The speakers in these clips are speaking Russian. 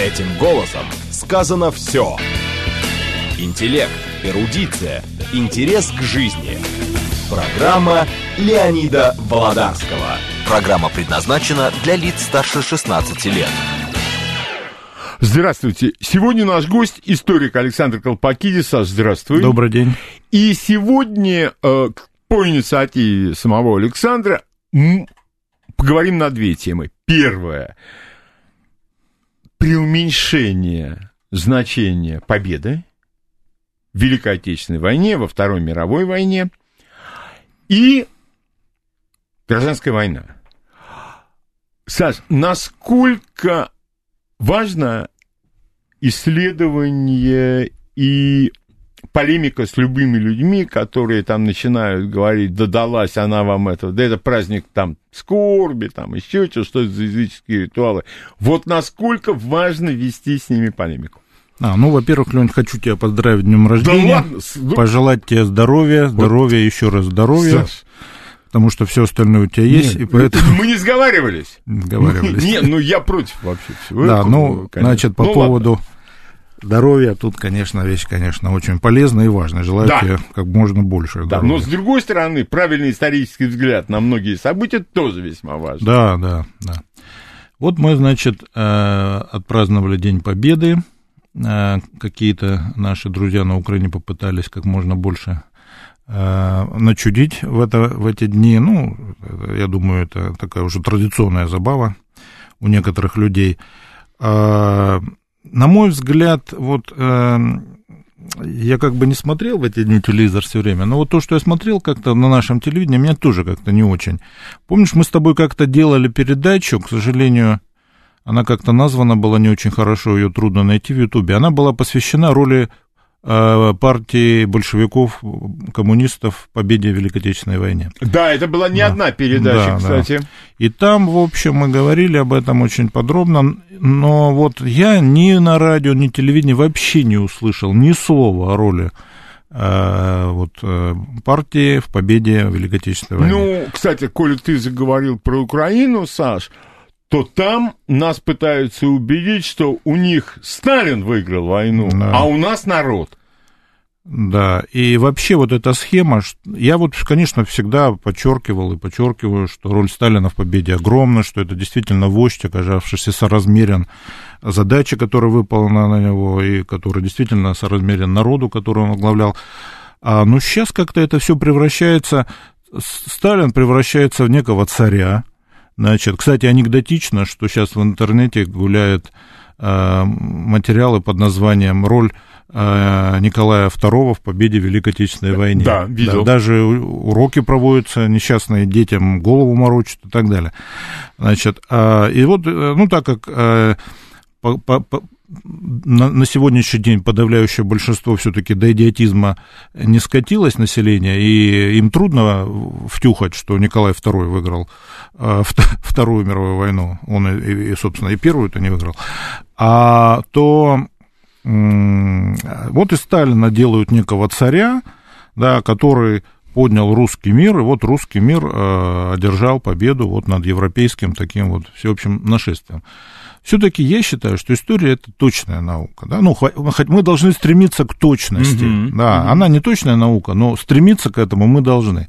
Этим голосом сказано все. Интеллект, эрудиция, интерес к жизни. Программа Леонида Володарского. Программа предназначена для лиц старше 16 лет. Здравствуйте. Сегодня наш гость историк Александр Колпакидис. Саш, здравствуй. Добрый день. И сегодня э, по инициативе самого Александра м, поговорим на две темы. Первое. Преуменьшение значения победы в Великой Отечественной войне, во Второй мировой войне и гражданская война. Саш, насколько важно исследование и полемика с любыми людьми, которые там начинают говорить, да далась она вам это, да это праздник там скорби, там еще что, что это за языческие ритуалы. Вот насколько важно вести с ними полемику. А, ну, во-первых, Лень, хочу тебя поздравить с днем рождения. ладно? С- ну- Пожелать тебе здоровья, здоровья, еще раз здоровья. Саш, потому что все остальное у тебя есть, нет, и поэтому Мы не сговаривались. договаривались. Нет, ну я против вообще всего. Да, ну, конечно. значит, по Ну, ладно. Поводу здоровья, тут, конечно, вещь, конечно, очень полезная и важная. Желаю Да. тебе как можно больше Да, здоровья. но с другой стороны, правильный исторический взгляд на многие события тоже весьма важен. Да, да, да. Вот мы, значит, э, отпраздновали День Победы. Э, Какие-то наши друзья на Украине попытались как можно больше э, начудить в, это, в эти дни. Ну, я думаю, это такая уже традиционная забава у некоторых людей. На мой взгляд, вот э, я как бы не смотрел в эти дни телевизор все время, но вот то, что я смотрел как-то на нашем телевидении, меня тоже как-то не очень. Помнишь, мы с тобой как-то делали передачу, к сожалению, она как-то названа была не очень хорошо, ее трудно найти в Ютубе. Она была посвящена роли партии большевиков, коммунистов в победе в Великой Отечественной войне. Да, это была не Да. одна передача, Да, кстати. И там, в общем, мы говорили об этом очень подробно, но вот я ни на радио, ни телевидении вообще не услышал ни слова о роли э, вот, э, партии в победе в Великой Отечественной войне. Ну, кстати, коли ты заговорил про Украину, Саш, то там нас пытаются убедить, что у них Сталин выиграл войну, Да. а у нас народ. Да, и вообще вот эта схема, я вот, конечно, всегда подчеркивал и подчеркиваю, что роль Сталина в победе огромна, что это действительно вождь, оказавшийся соразмерен задаче, которая выполнена на него, и который действительно соразмерен народу, который он возглавлял. А, но сейчас как-то это все превращается, Сталин превращается в некого царя, Значит, кстати, анекдотично, что сейчас в интернете гуляют э, материалы под названием «Роль э, Николая II в победе в Великой Отечественной войне». Да, видел. даже у- уроки проводятся, несчастные детям голову морочат и так далее. Значит, а, и вот, э, ну, так как э, по- по- по- на, на сегодняшний день подавляющее большинство все-таки до идиотизма не скатилось население, и им трудно втюхать, что Николай II выиграл э, вт- Вторую мировую войну, он, и, и, собственно, и Первую-то не выиграл, а то м, вот из Сталина делают некого царя, да, который поднял русский мир, и вот русский мир э, одержал победу вот над европейским таким вот всеобщим нашествием. Все-таки я считаю, что история это точная наука. Да? Ну, мы должны стремиться к точности. Мгм, Да, она не точная наука, но стремиться к этому мы должны.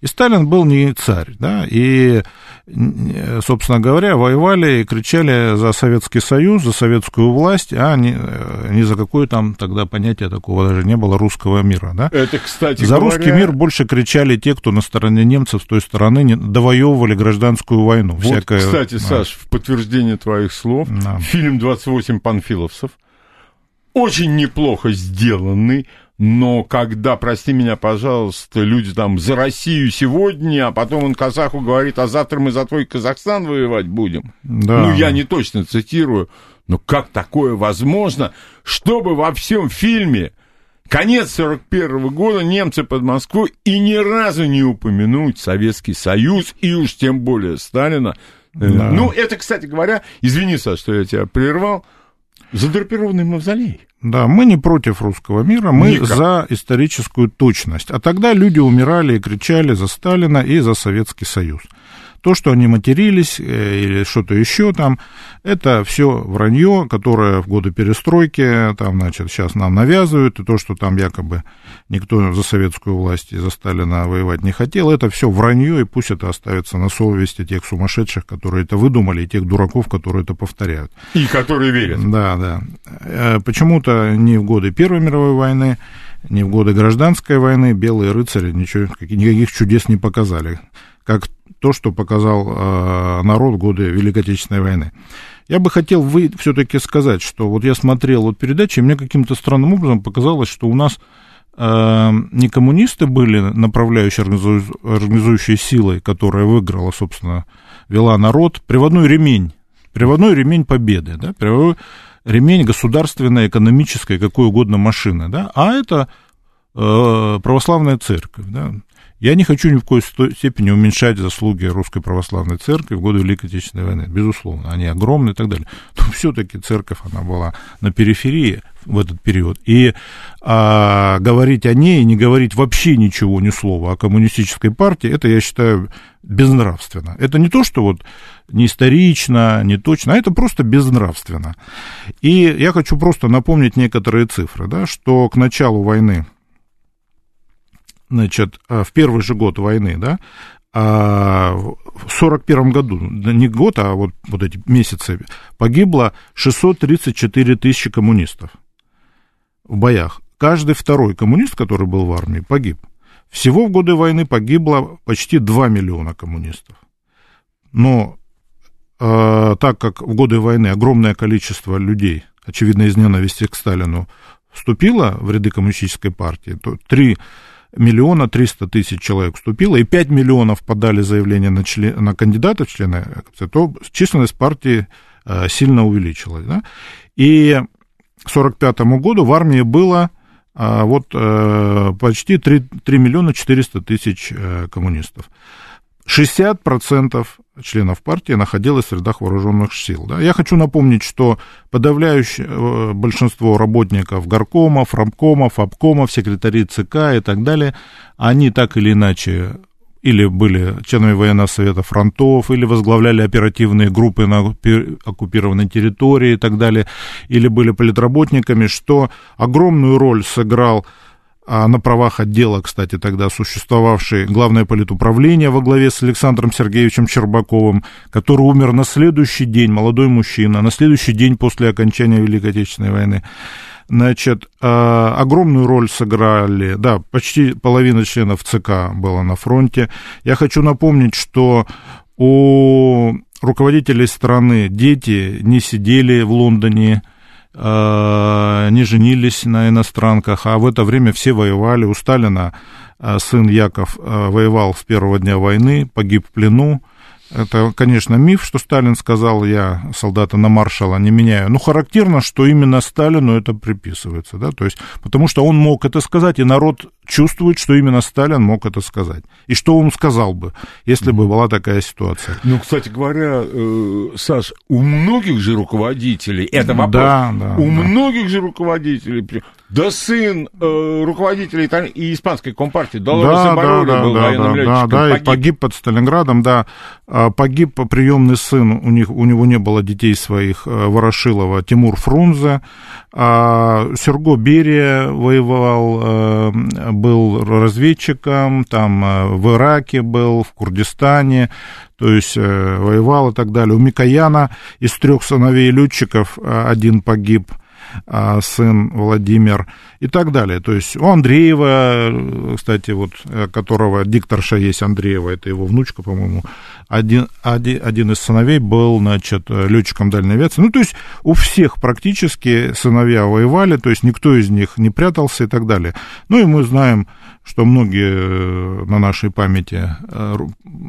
И Сталин был не царь, да, и, н- собственно говоря, воевали и кричали за Советский Союз, за советскую власть, а не, э, не за какое там тогда понятие такого даже не было русского мира, да. Это, кстати За говоря, русский мир больше кричали те, кто на стороне немцев с той стороны не, довоевывали гражданскую войну. Вот, Всякое- кстати, да. Саш, в подтверждение твоих слов, Да. фильм «28 панфиловцев» очень неплохо сделанный, но когда, прости меня, пожалуйста, люди там за Россию сегодня, а потом он казаху говорит, а завтра мы за твой Казахстан воевать будем. Да. Ну, я не точно цитирую, но как такое возможно, чтобы во всем фильме конец 41 года, немцы под Москвой, и ни разу не упомянуть Советский Союз, и уж тем более Сталина. Э, Да. Ну, это, кстати говоря, извини, Саш, что я тебя прервал, задрапированный мавзолей. Да, мы не против русского мира, мы Никак. за историческую точность. А тогда люди умирали и кричали за Сталина и за Советский Союз. То, что они матерились э, или что-то еще там, это все вранье, которое в годы перестройки, там, значит, сейчас нам навязывают, и то, что там якобы никто за советскую власть и за Сталина воевать не хотел, это все вранье, и пусть это оставится на совести тех сумасшедших, которые это выдумали, и тех дураков, которые это повторяют. И которые верят. Да, да. Э, почему-то не в годы Первой мировой войны, не в годы гражданской войны белые рыцари ничего, никаких чудес не показали, как то, что показал э, народ в годы Великой Отечественной войны. Я бы хотел вы все-таки сказать, что вот я смотрел вот передачи, и мне каким-то странным образом показалось, что у нас э, не коммунисты были направляющие, организующие силой, которая выиграла, собственно, вела народ, приводной ремень, приводной ремень победы, да, приводной ремень государственной, экономической, какой угодно машины, да, а это э, православная церковь, да. Я не хочу ни в коей степени уменьшать заслуги Русской Православной Церкви в годы Великой Отечественной войны. Безусловно, они огромные и так далее. Но все-таки церковь, она была на периферии в этот период. И а, говорить о ней, не говорить вообще ничего, ни слова о коммунистической партии, это, я считаю, безнравственно. Это не то, что вот не исторично, не точно, а это просто безнравственно. И я хочу просто напомнить некоторые цифры, да, что к началу войны значит, э, в первый же год войны, да, а в 41 году, не год, а вот, вот эти месяцы, погибло 634 тысячи коммунистов в боях. Каждый второй коммунист, который был в армии, погиб. Всего в годы войны погибло почти 2 миллиона коммунистов. Но э, так как в годы войны огромное количество людей, очевидно, из ненависти к Сталину, вступило в ряды коммунистической партии, то 3 миллиона триста тысяч человек вступило, и 5 миллионов подали заявление на, член, на кандидата в члены, то численность партии э, сильно увеличилась. Да? И к 1945 году в армии было э, вот э, почти 3, 3 миллиона 400 тысяч коммунистов. 60% членов партии находилось в рядах вооруженных сил. Да? Я хочу напомнить, что подавляющее э, большинство работников горкомов, рамкомов, обкомов, секретарей ЦК и так далее, они так или иначе или были членами военного совета фронтов, или возглавляли оперативные группы на оккупированной территории и так далее, или были политработниками, что огромную роль сыграл на правах отдела, кстати, тогда существовавший главное политуправление во главе с Александром Сергеевичем Щербаковым, который умер на следующий день, молодой мужчина, на следующий день после окончания Великой Отечественной войны. Значит, а, огромную роль сыграли, да, почти половина членов ЦК была на фронте. Я хочу напомнить, что у руководителей страны дети не сидели в Лондоне, не женились на иностранках, а в это время все воевали. У Сталина э, сын Яков э, воевал с первого дня войны, погиб в плену. Это, конечно, миф, что Сталин сказал, я солдата на маршала не меняю. Но характерно, что именно Сталину это приписывается, да, то есть, потому что он мог это сказать, и народ чувствует, что именно Сталин мог это сказать. И что он сказал бы, если бы была такая ситуация. Ну, кстати говоря, э, Саш, у многих же руководителей, это вопрос, да, да, у да. многих же руководителей, да сын э, руководителя италь... и испанской компартии, Долорес да, да, да, был да, военным да, да, да, погиб. И погиб под Сталинградом, да, а, погиб приемный сын, у, них, у него не было детей своих, э, Ворошилова, Тимур Фрунзе, а Серго Берия воевал, э, был разведчиком, там э, в Ираке был, в Курдистане, то есть воевал и так далее. У Микояна из трех сыновей летчиков один погиб, сын Владимир и так далее. То есть у Андреева, кстати, вот, э, которого дикторша есть Андреева, это его внучка, по-моему, один, один, один из сыновей был, значит, летчиком дальней авиации. Ну, то есть у всех практически сыновья воевали, то есть никто из них не прятался и так далее. Ну, и мы знаем, что многие э, на нашей памяти э,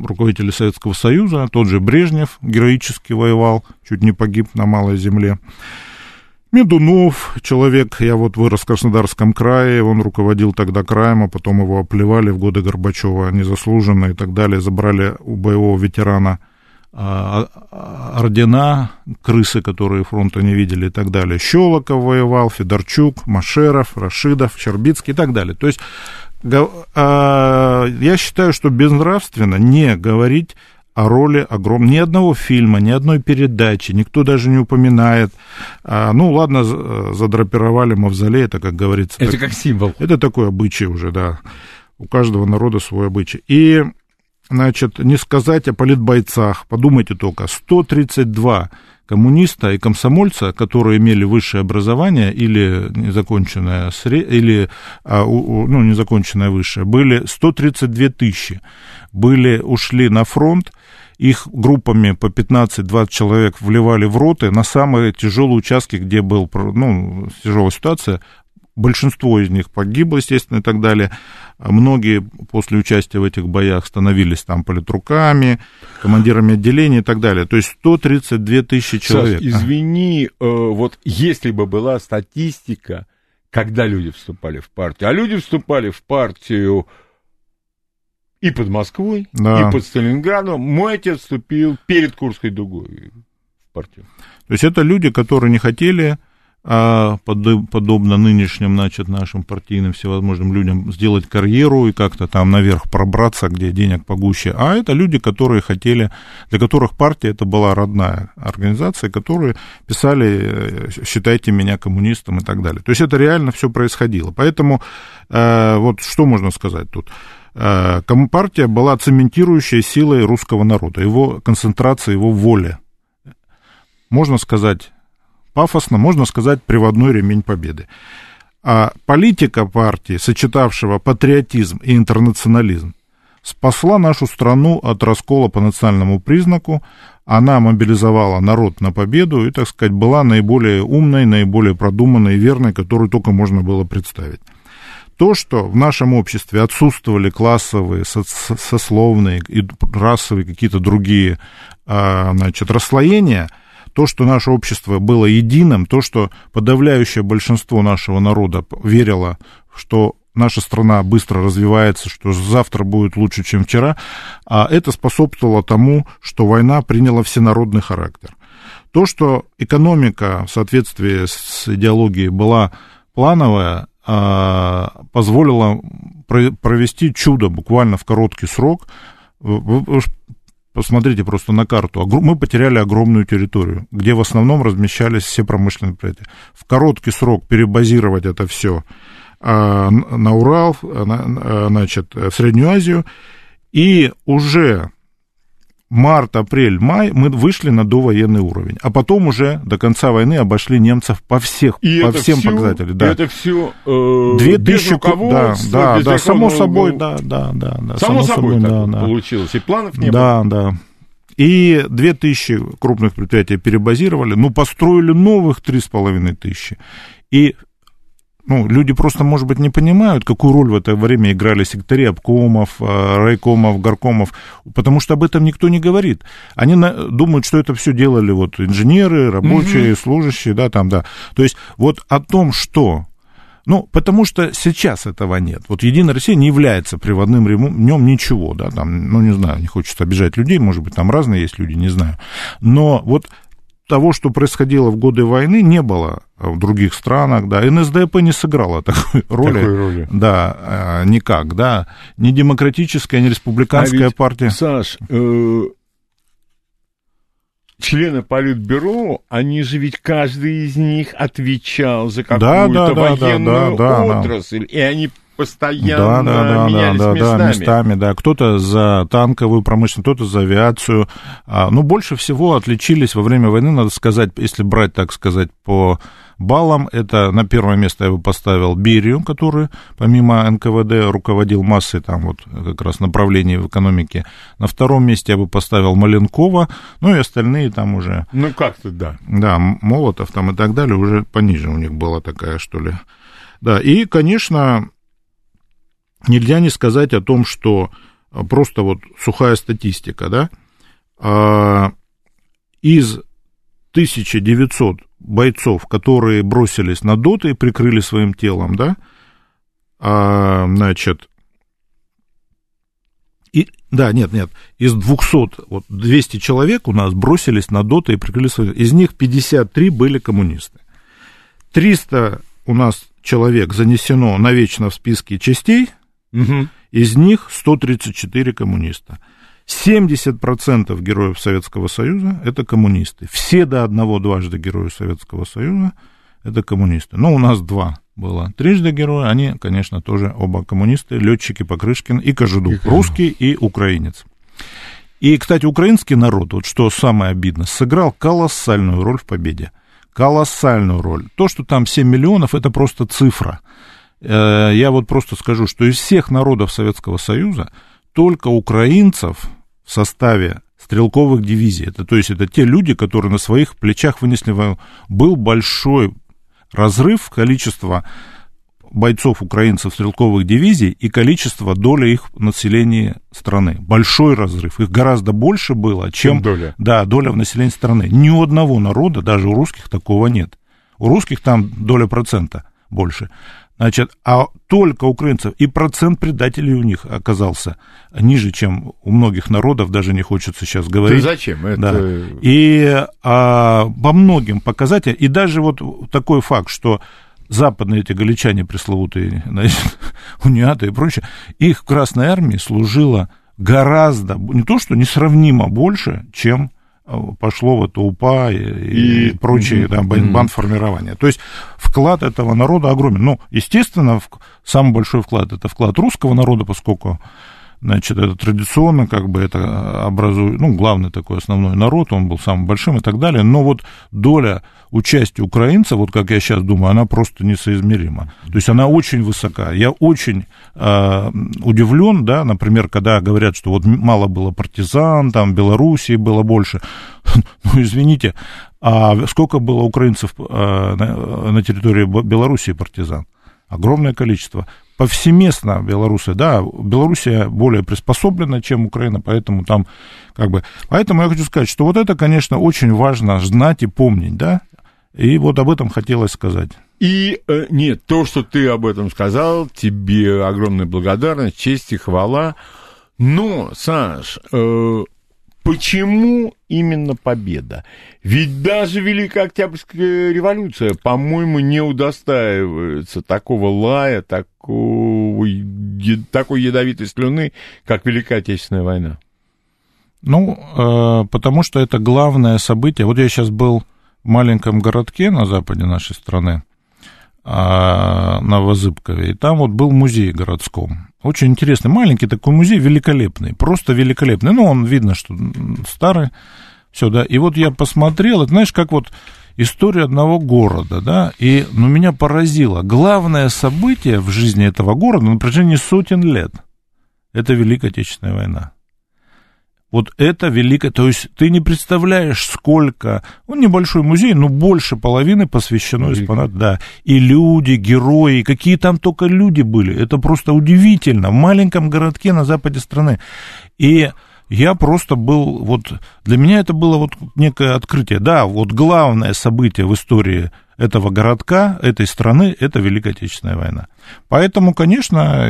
руководители Советского Союза, тот же Брежнев героически воевал, чуть не погиб на Малой Земле. Медунов, человек, я вот вырос в Краснодарском крае, он руководил тогда краем, а потом его оплевали в годы Горбачева незаслуженно и так далее, забрали у боевого ветерана а, а, ордена, крысы, которые фронта не видели и так далее. Щелоков воевал, Федорчук, Машеров, Рашидов, Щербицкий и так далее. То есть а, я считаю, что безнравственно не говорить о роли огромной. Ни одного фильма, ни одной передачи, никто даже не упоминает. А, ну, ладно, задрапировали мавзолей, это, как говорится... Это так, как символ. Это такой обычай уже, да. У каждого народа свой обычай. И, значит, не сказать о политбойцах. Подумайте только, 132 коммуниста и комсомольца, которые имели высшее образование или незаконченное, или, а, ну, незаконченное высшее, были 132 тысячи. Были, ушли на фронт, их группами по 15-20 человек вливали в роты на самые тяжелые участки, где был, ну, тяжелая ситуация, Большинство из них погибло, естественно, и так далее. Многие после участия в этих боях становились там политруками, командирами отделений и так далее. То есть 132 тысячи человек. Саш, извини, э, вот если бы была статистика, когда люди вступали в партию, а люди вступали в партию и под Москвой, да. и под Сталинградом, мой отец вступил перед Курской дугой в партию. То есть это люди, которые не хотели а, подобно нынешним, значит, нашим партийным всевозможным людям, сделать карьеру и как-то там наверх пробраться, где денег погуще. А это люди, которые хотели, для которых партия это была родная организация, которые писали э, «считайте меня коммунистом» и так далее. То есть это реально все происходило. Поэтому э, вот что можно сказать тут? Э, Компартия была цементирующей силой русского народа, его концентрация, его воли. Можно сказать пафосно, можно сказать, приводной ремень победы. А политика партии, сочетавшего патриотизм и интернационализм, спасла нашу страну от раскола по национальному признаку, она мобилизовала народ на победу и, так сказать, была наиболее умной, наиболее продуманной и верной, которую только можно было представить. То, что в нашем обществе отсутствовали классовые, сословные и расовые какие-то другие а, значит, расслоения – то, что наше общество было единым, то, что подавляющее большинство нашего народа верило, что наша страна быстро развивается, что завтра будет лучше, чем вчера, а это способствовало тому, что война приняла всенародный характер. То, что экономика в соответствии с идеологией была плановая, а, позволило провести чудо буквально в короткий срок. Вы Посмотрите просто на карту. Мы потеряли огромную территорию, где в основном размещались все промышленные предприятия. В короткий срок перебазировать это все а, на Урал, а, значит, в Среднюю Азию, и уже март, апрель, май мы вышли на довоенный уровень. А потом уже до конца войны обошли немцев по, всех, и по всем всю, показателям. Да. Это все э, Две тысячи, да, да, да, само собой, да, да, да, да. Само, само собой, собой да, да. получилось, и планов не да, было. Да, да. И две тысячи крупных предприятий перебазировали, ну, построили новых три с половиной тысячи. И ну, люди просто, может быть, не понимают, какую роль в это время играли секретари обкомов, э, райкомов, горкомов, потому что об этом никто не говорит. Они на, думают, что это все делали вот инженеры, рабочие, угу. служащие, да, там, да. То есть вот о том, что ну, потому что сейчас этого нет. Вот Единая Россия не является приводным ремнем ничего, да, там, ну, не знаю, не хочется обижать людей, может быть, там разные есть люди, не знаю. Но вот того, что происходило в годы войны, не было в других странах, да, НСДАП не сыграла такой роли, такой роли. да, а, никак, да, ни демократическая, ни республиканская а ведь, партия. Саш, э, члены Политбюро, они же ведь каждый из них отвечал за какую-то да, да, военную да, да, отрасль, да. и они постоянно да, да, да, менялись да, да, местами. Да, местами, да. Кто-то за танковую промышленность, кто-то за авиацию. А, ну, больше всего отличились во время войны, надо сказать, если брать, так сказать, по баллам, это на первое место я бы поставил Берию, который помимо НКВД руководил массой там вот как раз направлений в экономике. На втором месте я бы поставил Маленкова, ну и остальные там уже... Ну, как-то да. Да, Молотов там и так далее, уже пониже у них была такая, что ли. Да, и, конечно, нельзя не сказать о том, что просто вот сухая статистика, да, а, из 1900 бойцов, которые бросились на доты и прикрыли своим телом, да, а, значит, и, да, нет, нет, из 200, вот 200 человек у нас бросились на доты и прикрыли свои, из них 53 были коммунисты. 300 у нас человек занесено навечно в списки частей, Угу. Из них 134 коммуниста. 70% героев Советского Союза – это коммунисты. Все до одного дважды герои Советского Союза – это коммунисты. Но у нас два было. Трижды герои, они, конечно, тоже оба коммунисты, летчики Покрышкин и Кожедуб, русский и украинец. И, кстати, украинский народ, вот что самое обидно, сыграл колоссальную роль в победе. Колоссальную роль. То, что там 7 миллионов, это просто цифра. Э, я вот просто скажу, что из всех народов Советского Союза только украинцев в составе стрелковых дивизий, это, то есть это те люди, которые на своих плечах вынесли войну, был большой разрыв количества бойцов украинцев стрелковых дивизий и количество доли их населения страны. Большой разрыв. Их гораздо больше было, чем, чем доля. Да, доля в населении страны. Ни у одного народа, даже у русских, такого нет. У русских там доля процента больше. Значит, а только украинцев, и процент предателей у них оказался ниже, чем у многих народов, даже не хочется сейчас говорить. Ты зачем? Это... Да. И а, по многим показателям, и даже вот такой факт, что западные эти галичане пресловутые, значит, униаты и прочее, их в Красной Армии служило гораздо, не то что несравнимо больше, чем пошло в это УПА и, и прочие да, бандформирования. То есть вклад этого народа огромен. Ну, естественно, самый большой вклад это вклад русского народа, поскольку Значит, это традиционно, как бы это образует, ну, главный такой основной народ, он был самым большим и так далее. Но вот доля участия украинцев, вот как я сейчас думаю, она просто несоизмерима. То есть она очень высока. Я очень э, удивлен, да, например, когда говорят, что вот мало было партизан, там Белоруссии было больше. Ну, извините, а сколько было украинцев э, на территории Белоруссии партизан? Огромное количество повсеместно белорусы, да, Белоруссия более приспособлена, чем Украина, поэтому там как бы... Поэтому я хочу сказать, что вот это, конечно, очень важно знать и помнить, да, и вот об этом хотелось сказать. И э, нет, то, что ты об этом сказал, тебе огромная благодарность, честь и хвала. Но, Саш, э, Почему именно победа? Ведь даже Великая Октябрьская революция, по-моему, не удостаивается такого лая, такого, такой ядовитой слюны, как Великая Отечественная война. Ну, э, потому что это главное событие. Вот я сейчас был в маленьком городке на западе нашей страны, а, на Возыбкове, и там вот был музей городском. Очень интересный, маленький такой музей, великолепный, просто великолепный. Ну, он видно, что старый, все, да. И вот я посмотрел, это знаешь, как вот история одного города, да, и, ну, меня поразило. Главное событие в жизни этого города на протяжении сотен лет – это Великая Отечественная война. Вот это великое, то есть ты не представляешь, сколько, он небольшой музей, но больше половины посвящено экспонату, да, и люди, герои, какие там только люди были, это просто удивительно, в маленьком городке на западе страны, и я просто был, вот, для меня это было вот некое открытие, да, вот главное событие в истории этого городка, этой страны, это Великая Отечественная война. Поэтому, конечно,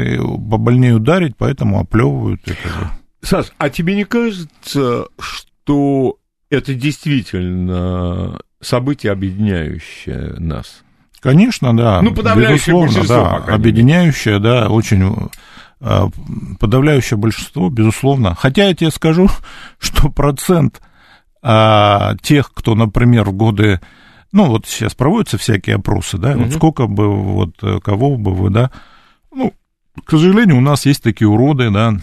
побольнее ударить, поэтому оплевывают это. Саш, а тебе не кажется, что это действительно событие, объединяющее нас? Конечно, да. Ну, подавляющее большинство, да, объединяющее, да, очень а, подавляющее большинство, безусловно. Хотя я тебе скажу, что процент а, тех, кто, например, в годы, ну, вот сейчас проводятся всякие опросы, да, угу. вот сколько бы, вот кого бы вы, да, ну, к сожалению, у нас есть такие уроды, да,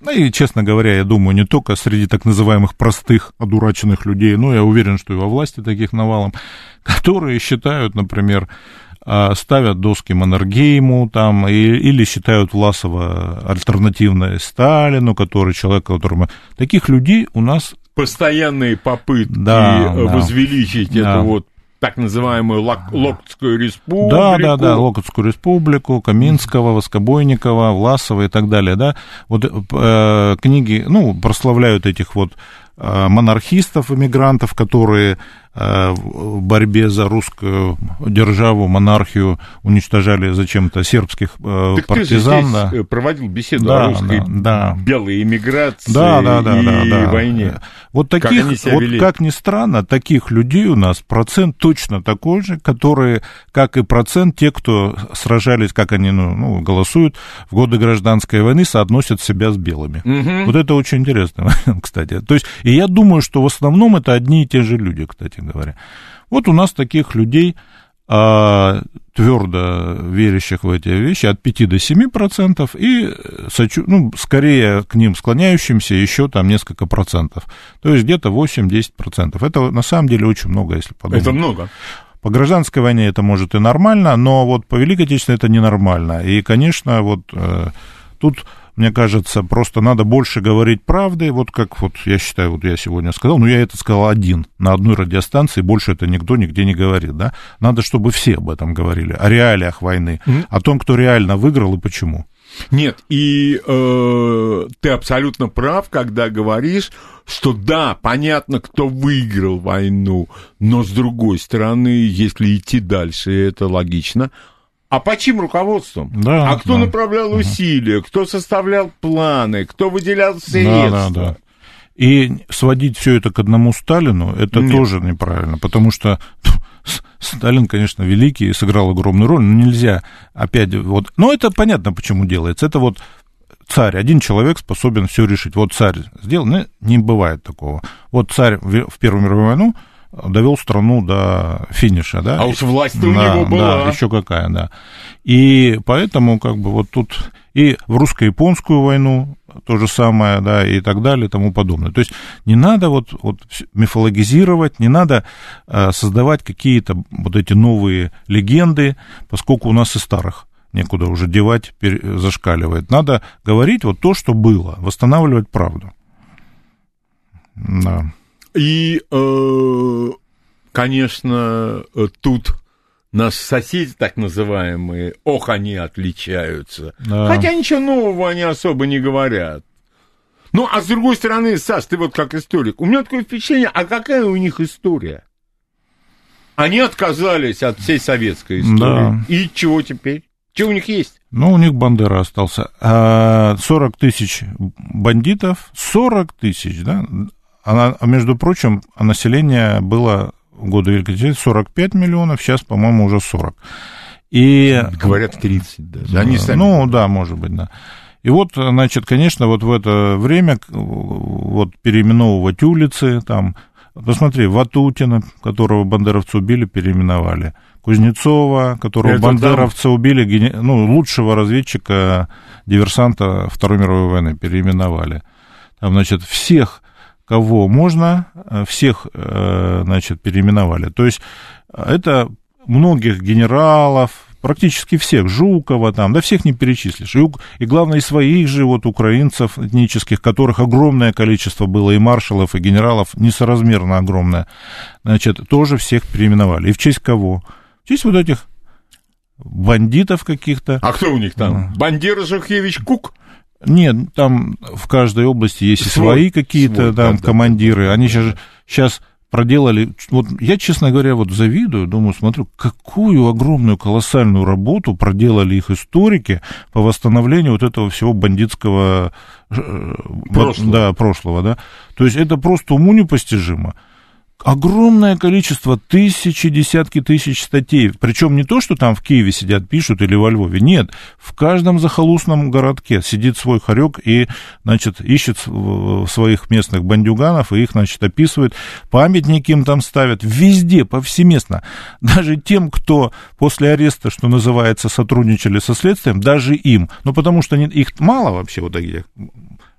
ну и, честно говоря, я думаю, не только среди так называемых простых, одураченных людей, но я уверен, что и во власти таких навалом, которые считают, например, а, ставят доски Маннергейму там, и, или считают Власова альтернативной Сталину, который человек, которому... Таких людей у нас... Постоянные попытки да, возвеличить да. это вот так называемую Лок- Локотскую республику. Да, да, да, Локотскую республику, Каминского, Воскобойникова, Власова и так далее, да. Вот э, книги, ну, прославляют этих вот э, монархистов, иммигрантов, которые э, в борьбе за русскую державу, монархию уничтожали зачем-то сербских э, так партизан. Ты да. здесь проводил беседу Да, о русской да, да. белой эмиграции да, да, да, и да, да. войне. Вот Как таких, себя вот вели? как ни странно, таких людей у нас процент точно такой же, которые, как и процент те, кто сражались, как они ну, ну, голосуют в годы гражданской войны, соотносят себя с белыми. Мгм. Вот это очень интересно, кстати. То есть, и я думаю, что в основном это одни и те же люди, кстати говоря. Вот у нас таких людей, а, твердо верящих в эти вещи, от 5 до 7 процентов, и э, сочу- ну, скорее к ним склоняющимся еще там несколько процентов. То есть где-то 8-10 процентов. Это на самом деле очень много, если подумать. Это много. По гражданской войне это может и нормально, но вот по Великой Отечественной это ненормально. И, конечно, вот э, тут, мне кажется, просто надо больше говорить правды, вот как вот я считаю, вот я сегодня сказал, ну я это сказал один, на одной радиостанции, больше это никто нигде не говорит, да. Надо, чтобы все об этом говорили, о реалиях войны, Мгм. о том, кто реально выиграл и почему. Нет, и э, ты абсолютно прав, когда говоришь, что да, понятно, кто выиграл войну, но с другой стороны, если идти дальше, это логично. А по чьим руководством? Да, а кто да. направлял усилия, кто составлял планы, кто выделял Да, средства? да, да. И сводить все это к одному Сталину, это Нет. тоже неправильно, потому что Сталин, конечно, великий и сыграл огромную роль, но нельзя опять вот... Но это понятно, почему делается. Это вот царь, один человек способен все решить. Вот царь сделал, ну, не бывает такого. Вот царь в в Первую мировую войну довел страну до финиша, да? А уж власть у Да, него была. Да, еще какая, да. И поэтому, как бы, вот тут и в русско-японскую войну то же самое, да, и так далее, и тому подобное. То есть не надо вот, вот мифологизировать, не надо э, создавать какие-то вот эти новые легенды, поскольку у нас и старых некуда уже девать, зашкаливает. Надо говорить вот то, что было, восстанавливать правду. Да. И, э, конечно, э, тут наши соседи, так называемые, ох, они отличаются. Да. Хотя ничего нового они особо не говорят. Ну, а с другой стороны, Саш, ты вот как историк, у меня такое впечатление, а какая у них история? Они отказались от всей советской истории. Да. И чего теперь? Что у них есть? Ну, у них Бандера остался. А 40 тысяч бандитов, 40 тысяч, да? Она, а между прочим, а население было в годы Великой Отечественной 45 миллионов, сейчас, по-моему, уже 40. И... Говорят, 30 даже. Они Э, сами. Ну, да, может быть, да. И вот, значит, конечно, вот в это время вот переименовывать улицы, там, посмотри, Ватутина, которого бандеровцы убили, переименовали. Кузнецова, которого Это бандеровцы убили, гене- ну, лучшего разведчика, диверсанта Второй мировой войны переименовали. Там, значит, всех, кого можно, э, всех, э, значит, переименовали. То есть э, это многих генералов, практически всех, Жукова там, да всех не перечислишь. И, и главное, и своих же вот украинцев этнических, которых огромное количество было, и маршалов, и генералов, несоразмерно огромное, значит, тоже всех переименовали. И в честь кого? В честь вот этих бандитов каких-то. А кто у них там? Бандера Жухевич Кук? Нет, там в каждой области есть и свои какие-то там да, да, командиры. Они сейчас, сейчас проделали... Вот я, честно говоря, вот завидую, думаю, смотрю, какую огромную, колоссальную работу проделали их историки по восстановлению вот этого всего бандитского... э, Прошлого. да, прошлого, да. То есть это просто уму непостижимо. Огромное количество, тысячи, десятки тысяч статей. Причем не то, что там в Киеве сидят, пишут или во Львове. Нет, в каждом захолустном городке сидит свой хорек и, значит, ищет своих местных бандюганов и их, значит, описывает. Памятники им там ставят. Везде, повсеместно. Даже тем, кто после ареста, что называется, сотрудничали со следствием, даже им. Ну, потому что их мало вообще вот таких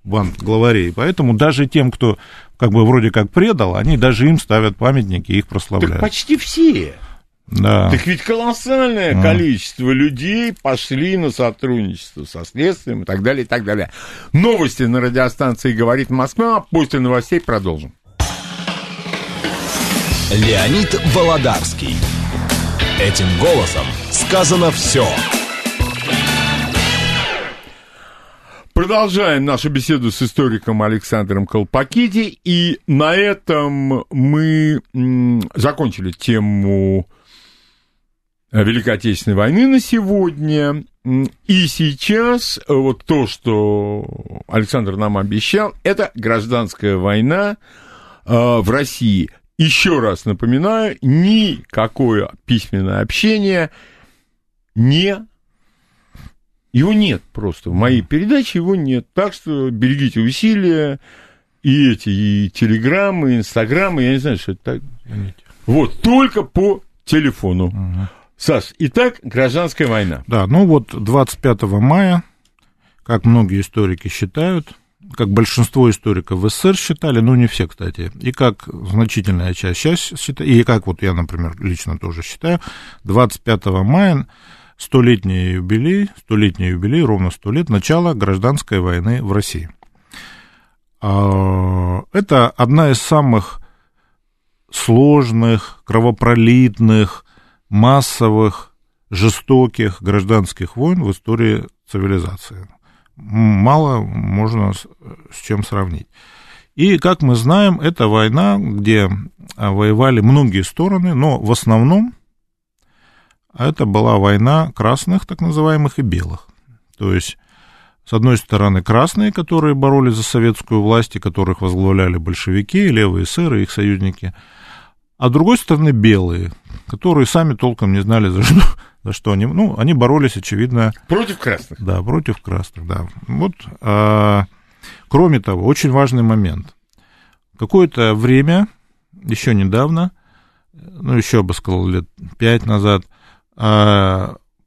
банд главарей. Поэтому даже тем, кто как бы вроде как предал, они даже им ставят памятники и их Так прославляют. почти все. Да. Так ведь колоссальное А. количество людей пошли на сотрудничество со следствием и так далее, и так далее. Новости на радиостанции «Говорит Москва». а После новостей продолжим. Леонид Володарский. Этим голосом сказано все. Продолжаем нашу беседу с историком Александром Колпакиди, и на этом мы закончили тему Великой Отечественной войны на сегодня. И сейчас вот то, что Александр нам обещал, это гражданская война э, в России. Еще раз напоминаю, никакое письменное общение не его нет просто. В моей передаче его нет. Так что берегите усилия. И эти, и телеграммы, и инстаграмы, я не знаю, что это так. Вот, только по телефону. Угу. Саш, итак, гражданская война. Да, ну вот 25 мая, как многие историки считают, как большинство историков в СССР считали, ну не все, кстати, и как значительная часть сейчас считает, и как вот я, например, лично тоже считаю, 25 мая столетний юбилей, столетний юбилей, ровно сто лет начала гражданской войны в России. А, это одна из самых сложных, кровопролитных, массовых, жестоких гражданских войн в истории цивилизации. Мало можно с, с чем сравнить. И, как мы знаем, это война, где воевали многие стороны, но в основном это была война красных, так называемых, и белых. То есть, с одной стороны, красные, которые боролись за советскую власть, и которых возглавляли большевики, левые сыры, их союзники, а с другой стороны, белые, которые сами толком не знали, за что, за что они... Ну, они боролись, очевидно... Против красных. Да, против красных, да. Вот, а, кроме того, очень важный момент. Какое-то время, еще недавно, ну, еще, бы сказал, лет пять назад, а,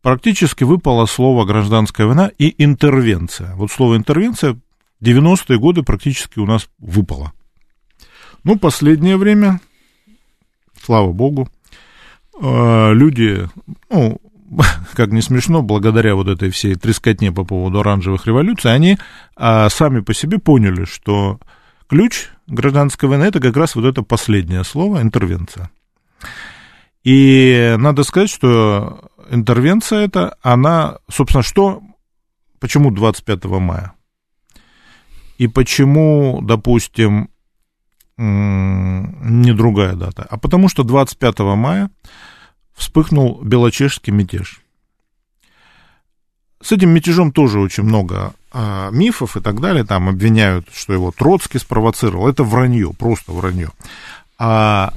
практически выпало слово «гражданская война» и «интервенция». Вот слово «интервенция» в 90-е годы практически у нас выпало. Ну, последнее время, слава богу, а, люди, ну, как не смешно, благодаря вот этой всей трескотне по поводу оранжевых революций, они а, сами по себе поняли, что ключ гражданской войны это как раз вот это последнее слово интервенция. И надо сказать, что интервенция эта, она, собственно, что, почему 25 мая? И почему, допустим, не другая дата? А потому что 25 мая вспыхнул белочешский мятеж. С этим мятежом тоже очень много а, мифов и так далее. Там обвиняют, что его Троцкий спровоцировал. Это вранье, просто вранье. А,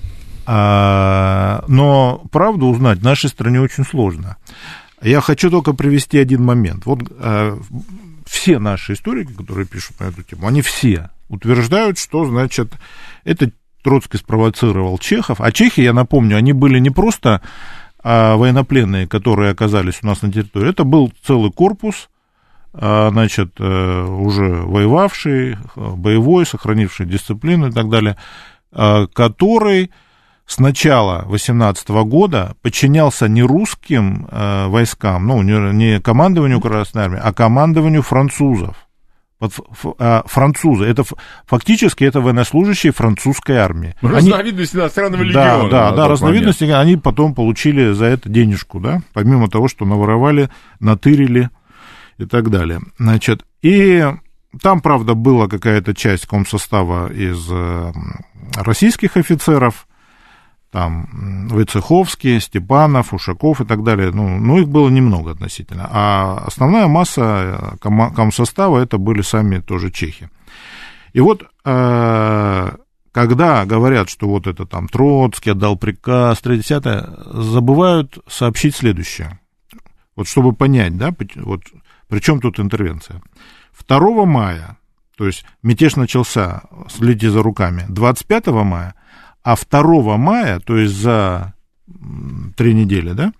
но правду узнать в нашей стране очень сложно. Я хочу только привести один момент. Вот а, все наши историки, которые пишут на эту тему, они все утверждают, что, значит, это Троцкий спровоцировал чехов. А чехи, я напомню, они были не просто а, военнопленные, которые оказались у нас на территории, это был целый корпус, а, значит, э, уже воевавший, боевой, сохранивший дисциплину и так далее, а, который с начала 18 года подчинялся не русским э, войскам, ну, не, не командованию Красной Армии, а командованию французов. Вот, а, французы, это фактически это военнослужащие французской армии. Разновидность они, иностранного легиона. Да, да, да, разновидности, момент. они потом получили за это денежку, да, помимо того, что наворовали, натырили и так далее. Значит, и там, правда, была какая-то часть комсостава из э, российских офицеров, там Войцеховский, Степанов, Ушаков и так далее, ну, ну, их было немного относительно. А основная масса ком- комсостава это были сами тоже чехи. И вот э, когда говорят, что вот это там Троцкий отдал приказ, 30 забывают сообщить следующее. Вот чтобы понять, да, вот при чем тут интервенция. 2 мая, то есть мятеж начался, следите за руками, 25 мая – а 2 мая, то есть за три недели, да,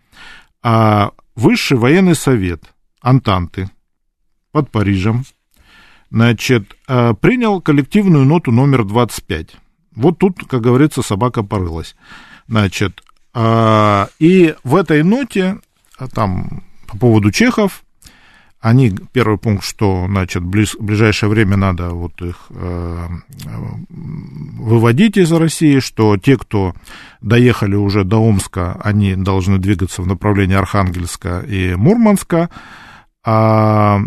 а Высший военный совет Антанты под Парижем, значит, а, принял коллективную ноту номер 25. Вот тут, как говорится, собака порылась. Значит, а, и в этой ноте, там, по поводу чехов, они, первый пункт, что, значит, близ, в ближайшее время надо вот их э, выводить из России, что те, кто доехали уже до Омска, они должны двигаться в направлении Архангельска и Мурманска, а,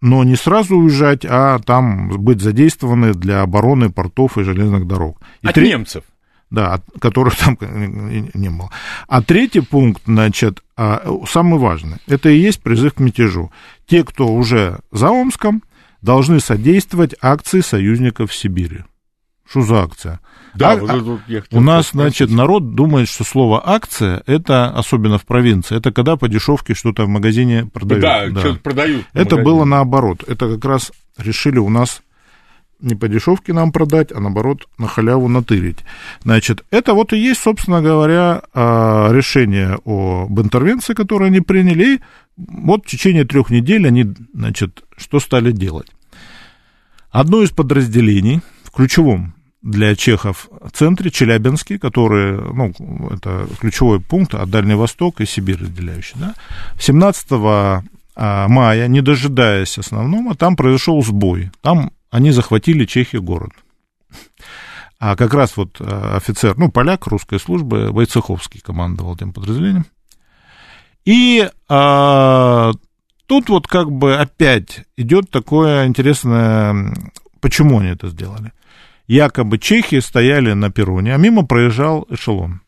но не сразу уезжать, а там быть задействованы для обороны портов и железных дорог. И От тре- немцев. Да, от- которых там не не было. А третий пункт, значит, а, самый важный, это и есть призыв к мятежу. Те, кто уже за Омском, должны содействовать акции союзников в Сибири. Что за акция? Да, А- вот а- это я У нас, значит, народ думает, что слово акция, это, особенно в провинции, это когда по дешевке что-то в магазине продают. Да, что-то продают. Это магазине. было наоборот. Это как раз решили у нас не по дешевке нам продать, а наоборот на халяву натырить. Значит, это вот и есть, собственно говоря, а, решение об интервенции, которое они приняли. Вот в течение трех недель они, значит, что стали делать? Одно из подразделений в ключевом для чехов центре Челябинске, который, ну, это ключевой пункт от Дальний Восток и Сибирь разделяющий, да, 17 а, мая, не дожидаясь основного, там произошел сбой. Там они захватили Чехию город. А как раз вот а, офицер, ну, поляк русской службы, Войцеховский командовал этим подразделением. И а, тут вот как бы опять идет такое интересное, почему они это сделали. Якобы чехи стояли на перроне, а мимо проезжал эшелон.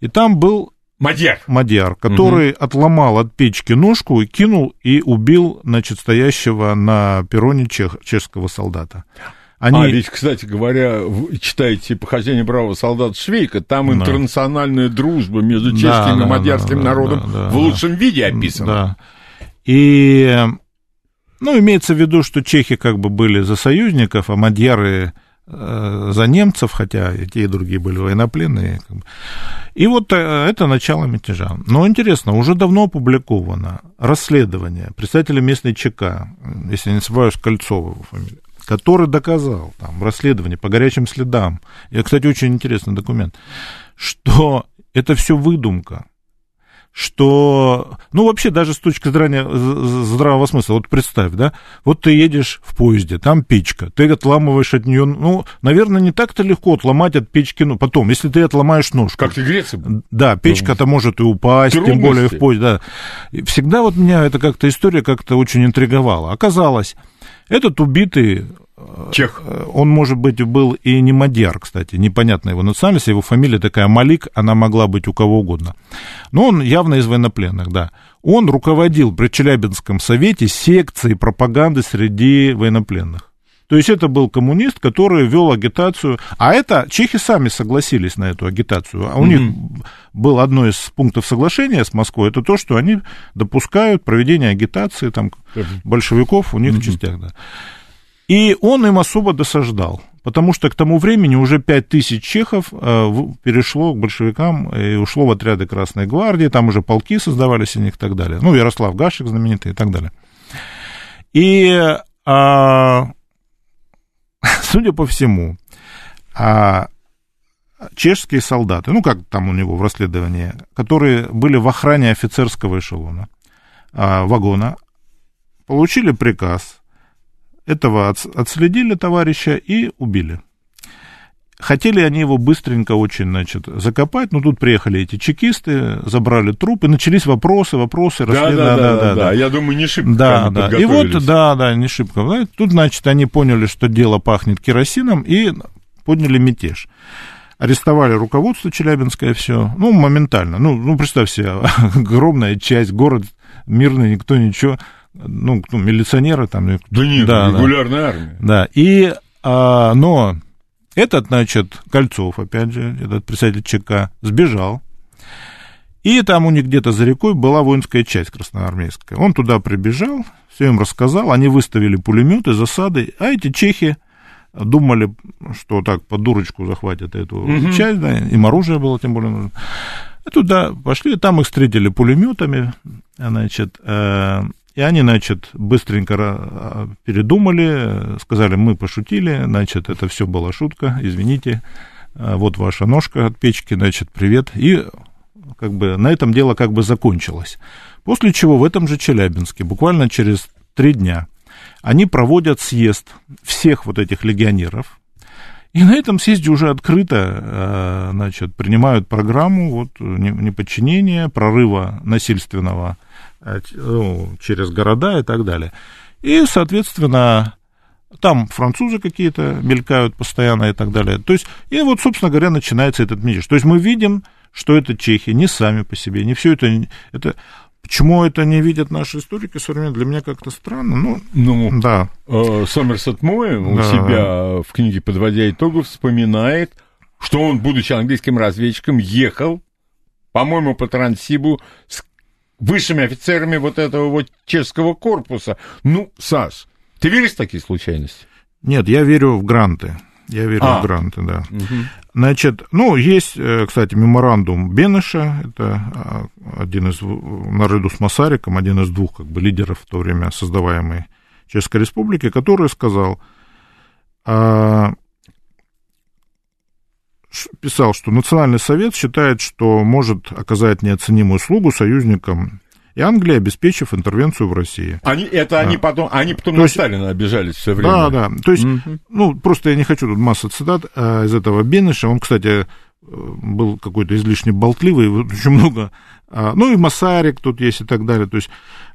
И там был Мадьяр. Мадьяр, который отломал от печки ножку и кинул и убил, значит, стоящего на перроне чех, чешского солдата. Они... А, ведь, кстати говоря, вы читаете «Похождение бравого солдата Швейка», там Да. интернациональная дружба между Да, чешским да, и мадьярским да, народом да, да, в да. лучшем виде описана. Да. И, ну, имеется в виду, что чехи как бы были за союзников, а мадьяры за немцев, хотя и те, и другие были военнопленные. И вот э, это начало мятежа. Но интересно, уже давно опубликовано расследование представителя местной ЧК, если не ошибаюсь, Кольцова его фамилия, который доказал там, в расследовании по горячим следам, и, кстати, очень интересный документ, что это все выдумка, что, ну, вообще, даже с точки зрения здравого смысла, вот представь, да, вот ты едешь в поезде, там печка, ты отламываешь от нее, ну, наверное, не так-то легко отломать от печки, ну, потом, если ты отломаешь ножку. Как ты Греция? Да, печка-то может и упасть, тем Трудности. более в поезд, да. Всегда вот меня эта как-то история как-то очень интриговала. Оказалось, этот убитый Чех. Э, Он, может быть, был и не мадьяр, кстати, непонятна его национальность, его фамилия такая Малик, она могла быть у кого угодно. Но он явно из военнопленных, да. Он руководил при Челябинском совете секцией пропаганды среди военнопленных. То есть это был коммунист, который вел агитацию, а это чехи сами согласились на эту агитацию. А у них было одно из пунктов соглашения с Москвой, это то, что они допускают проведение агитации там большевиков у них в частях, да. И он им особо досаждал, потому что к тому времени уже 5 тысяч чехов э, перешло к большевикам и ушло в отряды Красной Гвардии, там уже полки создавались у них и так далее. Ну, Ярослав Гашек знаменитый и так далее. И, а, судя по всему, а, чешские солдаты, ну, как там у него в расследовании, которые были в охране офицерского эшелона, а, вагона, получили приказ этого отс- отследили товарища и убили. Хотели они его быстренько очень, значит, закопать, но тут приехали эти чекисты, забрали труп, и начались вопросы, вопросы, Да, расслед- да, да, да, да. Я думаю, не шибко да, да. И вот, да, да, не шибко. да. Тут, значит, они поняли, что дело пахнет керосином, и подняли мятеж. Арестовали руководство Челябинское все, ну, моментально. Ну, ну, представь себе, огромная часть, город мирный, никто ничего, ну, ну, милиционеры там. Да нет, Да, да. регулярная армия. Да, и, а, но этот, значит, Кольцов, опять же, этот представитель ЧК, сбежал, и там у них где-то за рекой была воинская часть красноармейская. Он туда прибежал, все им рассказал, они выставили пулеметы, засады, а эти чехи думали, что так по дурочку захватят эту Мгм. часть, да, им оружие было тем более нужно. И туда пошли, там их встретили пулеметами, значит, э, и они, значит, быстренько ра- передумали, сказали, мы пошутили, значит, это все была шутка, извините, э, вот ваша ножка от печки, значит, привет, и как бы на этом дело как бы закончилось. После чего в этом же Челябинске, буквально через три дня, они проводят съезд всех вот этих легионеров, и на этом съезде уже открыто, э, значит, принимают программу вот, не- неподчинения, прорыва насильственного ну, через города и так далее. И, соответственно, там французы какие-то мелькают постоянно и так далее. То есть, и вот, собственно говоря, начинается этот мятеж. То есть мы видим, что это чехи не сами по себе, не все это, это Почему это не видят наши историки современные, для меня как-то странно. Ну, ну да. Э, Сомерсет Мой у да. себя в книге «Подводя итогы» вспоминает, что он, будучи английским разведчиком, ехал, по-моему, по Транссибу с высшими офицерами вот этого вот чешского корпуса. Ну, Саш, ты веришь в такие случайности? Нет, я верю в гранты. Я верю а. в гранты, да. Угу. Значит, ну, есть, э, кстати, меморандум Бенеша, это а, один из, наряду с Масариком, один из двух как бы, лидеров в то время создаваемой Чешской Республики, который сказал, а, писал, что Национальный совет считает, что может оказать неоценимую услугу союзникам и Англия, обеспечив интервенцию в России. Они, это да. они потом, они потом то на Сталина обижались все время. Да, да. То есть, mm-hmm. ну, просто я не хочу тут масса цитат а, из этого Бенеша. Он, кстати, был какой-то излишне болтливый, очень много. А, ну, и Масарик тут есть и так далее. То есть,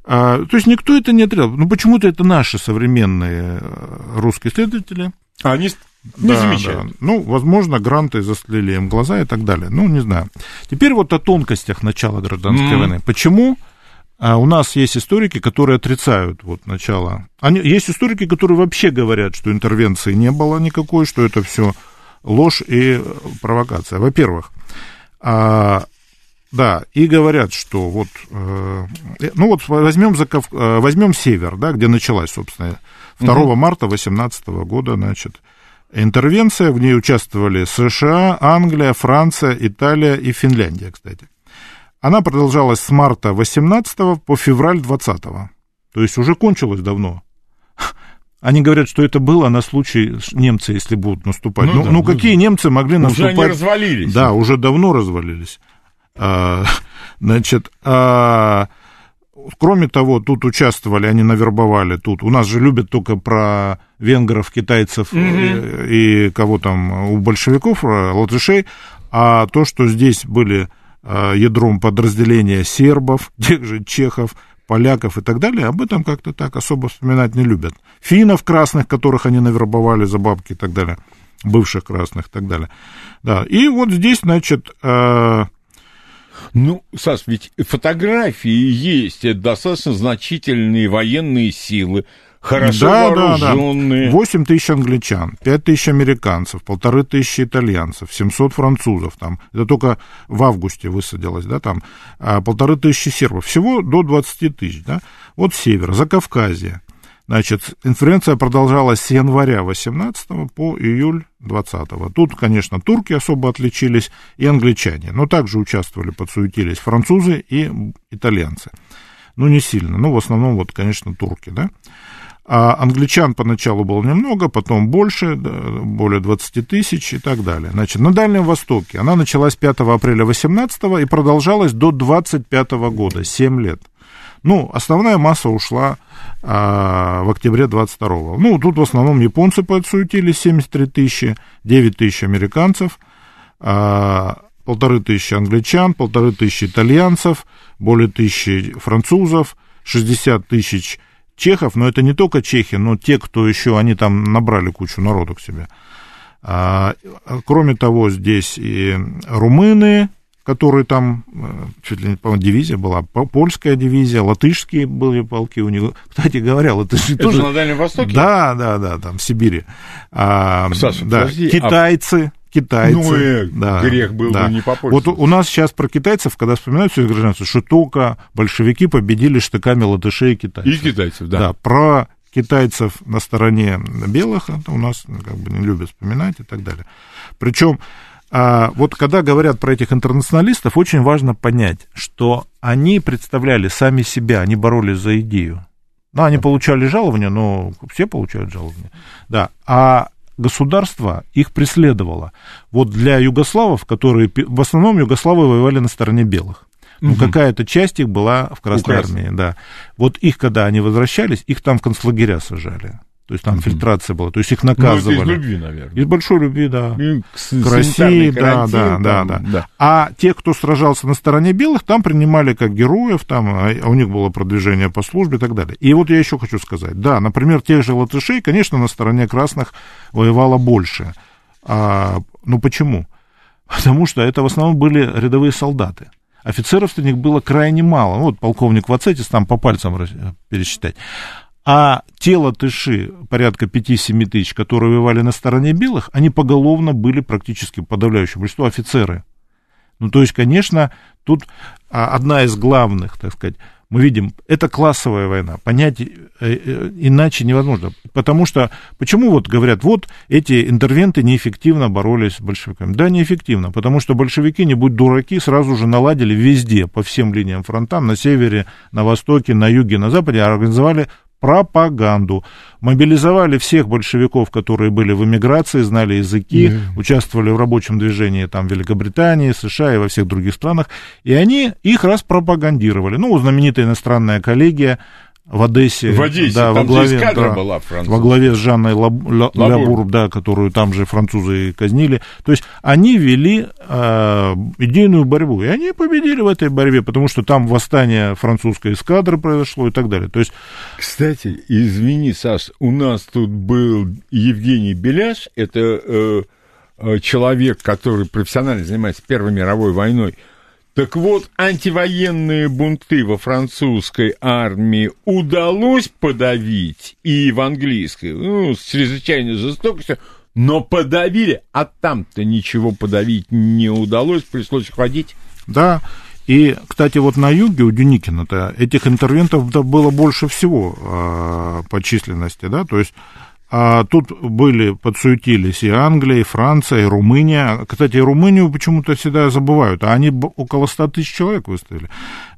а, то есть никто это не отрезал. Ну, почему-то это наши современные э, русские исследователи. Они не да, замечают. Да. Ну, возможно, гранты застлили им глаза и так далее. Ну, не знаю. Теперь вот о тонкостях начала гражданской mm. войны. Почему а у нас есть историки, которые отрицают вот начало. Они, есть историки, которые вообще говорят, что интервенции не было никакой, что это все ложь и провокация. Во-первых, а, да, и говорят, что вот, э, ну вот возьмем, Заков, э, возьмем север, да, где началась, собственно, 2 угу. марта 2018 года, значит, интервенция, в ней участвовали США, Англия, Франция, Италия и Финляндия, кстати. Она продолжалась с марта 18 по февраль 20 -го. То есть уже кончилось давно. Они говорят, что это было на случай немцы, если будут наступать. Ну, ну, да, ну какие да. немцы могли уже наступать? Уже они развалились. Да, уже давно развалились. А, значит, а, кроме того, тут участвовали, они навербовали тут. У нас же любят только про венгров, китайцев mm и, и кого там у большевиков, э, латышей. А то, что здесь были Э, ядром подразделения сербов, тех же чехов, поляков и так далее, об этом как-то так особо вспоминать не любят. Финнов красных, которых они навербовали за бабки и так далее, бывших красных и так далее. Да, и вот здесь, значит... Ну, Саш, ведь фотографии есть, это достаточно значительные военные силы, хорошо да, вооруженные. Да, да. 8 тысяч англичан, 5 тысяч американцев, полторы тысячи итальянцев, 700 французов там, это только в августе высадилось, да, там, а полторы тысячи сербов, всего до 20 тысяч, да, вот север, Закавказье, Значит, инференция продолжалась с января 18 по июль 20 -го. Тут, конечно, турки особо отличились и англичане, но также участвовали, подсуетились французы и итальянцы. Ну, не сильно, ну, в основном, вот, конечно, турки, да. А англичан поначалу было немного, потом больше, более 20 тысяч и так далее. Значит, на Дальнем Востоке она началась 5 апреля 18 и продолжалась до 25 года, 7 лет. Ну, основная масса ушла а, в октябре 22 -го. Ну, тут в основном японцы подсуетились, 73 тысячи, 9 тысяч американцев, а, полторы тысячи англичан, полторы тысячи итальянцев, более тысячи французов, 60 тысяч чехов, но это не только чехи, но те, кто еще, они там набрали кучу народу к себе. А, кроме того, здесь и румыны, которые там, э, чуть ли не, по дивизия была, польская дивизия, латышские были полки у него. Кстати говоря, латыши Это тоже... на Дальнем Востоке? Да, да, да, там, в Сибири. А, Саша, да, подожди, а китайцы, а китайцы. Ну, э, да, грех был да. бы не Вот у нас сейчас про китайцев, когда вспоминают все гражданство, что только большевики победили штыками латышей и китайцев. И китайцев, да. Да, про китайцев на стороне белых это у нас как бы не любят вспоминать и так далее. Причем а, вот когда говорят про этих интернационалистов, очень важно понять, что они представляли сами себя, они боролись за идею. Ну, они получали жалования, но все получают жалования. Да. А государство их преследовало. Вот для югославов, которые... В основном югославы воевали на стороне белых. Ну, угу. какая-то часть их была в Красной Армии, да. Вот их, когда они возвращались, их там в концлагеря сажали. То есть там фильтрация была, то есть их наказывали. Ну, из любви, наверное. Из большой любви, да. К, к России, да, да, да, да, да. А те, кто сражался на стороне белых, там принимали как героев, там а, а у них было продвижение по службе и так далее. И вот я еще хочу сказать, да, например, тех же латышей, конечно, на стороне красных воевало больше. А, ну почему? Потому что это в основном были рядовые солдаты. Офицеров среди них было крайне мало. Вот полковник Вацетис там по пальцам пересчитать. А те латыши, порядка 5-7 тысяч, которые воевали на стороне белых, они поголовно были практически подавляющим большинство офицеры. Ну, то есть, конечно, тут а, одна из главных, так сказать, мы видим, это классовая война. Понять э, э, иначе невозможно. Потому что, почему вот говорят, вот эти интервенты неэффективно боролись с большевиками? Да, неэффективно, потому что большевики, не будь дураки, сразу же наладили везде, по всем линиям фронтам, на севере, на востоке, на юге, на западе, организовали пропаганду. Мобилизовали всех большевиков, которые были в эмиграции, знали языки, mm. участвовали в рабочем движении там, в Великобритании, США и во всех других странах, и они их распропагандировали. Ну, знаменитая иностранная коллегия в Одессе, в Одессе да, там во главе, да, была во главе с Жанной Лаб, Лабурб. Лабурб, да, которую там же французы казнили. То есть они вели э, идейную борьбу, и они победили в этой борьбе, потому что там восстание французской эскадры произошло и так далее. То есть... Кстати, извини, Саш, у нас тут был Евгений Беляш, это э, э человек, который профессионально занимается Первой мировой войной, так вот, антивоенные бунты во французской армии удалось подавить и в английской, ну, с чрезвычайной жестокостью, но подавили, а там-то ничего подавить не удалось, пришлось ходить. Да, и, кстати, вот на юге у Деникина-то этих интервентов было больше всего э, по численности, да, то есть а тут были, подсуетились и Англия, и Франция, и Румыния. Кстати, Румынию почему-то всегда забывают, а они около 100 тысяч человек выставили.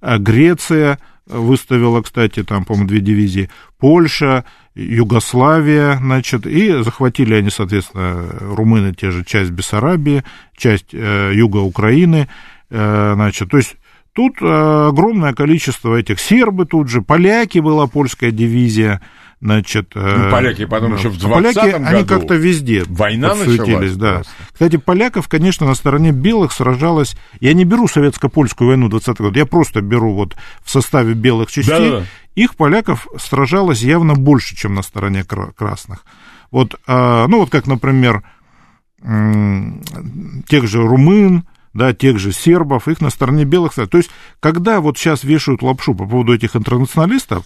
А Греция выставила, кстати, там, по-моему, две дивизии. Польша, Югославия, значит, и захватили они, соответственно, румыны те же часть Бессарабии, часть э, юга Украины, э, значит, то есть тут э, огромное количество этих сербы тут же, поляки была польская дивизия, Значит, ну, поляки потом да. еще в 20 Поляки, году они как-то везде Война началась. Да. Кстати, поляков, конечно, на стороне белых сражалось... Я не беру советско-польскую войну 20 год, я просто беру вот в составе белых частей. Да, да. Их поляков сражалось явно больше, чем на стороне красных. Вот, а, ну вот как, например, тех же румын, да, тех же сербов, их на стороне белых. То есть, когда вот сейчас вешают лапшу по поводу этих интернационалистов,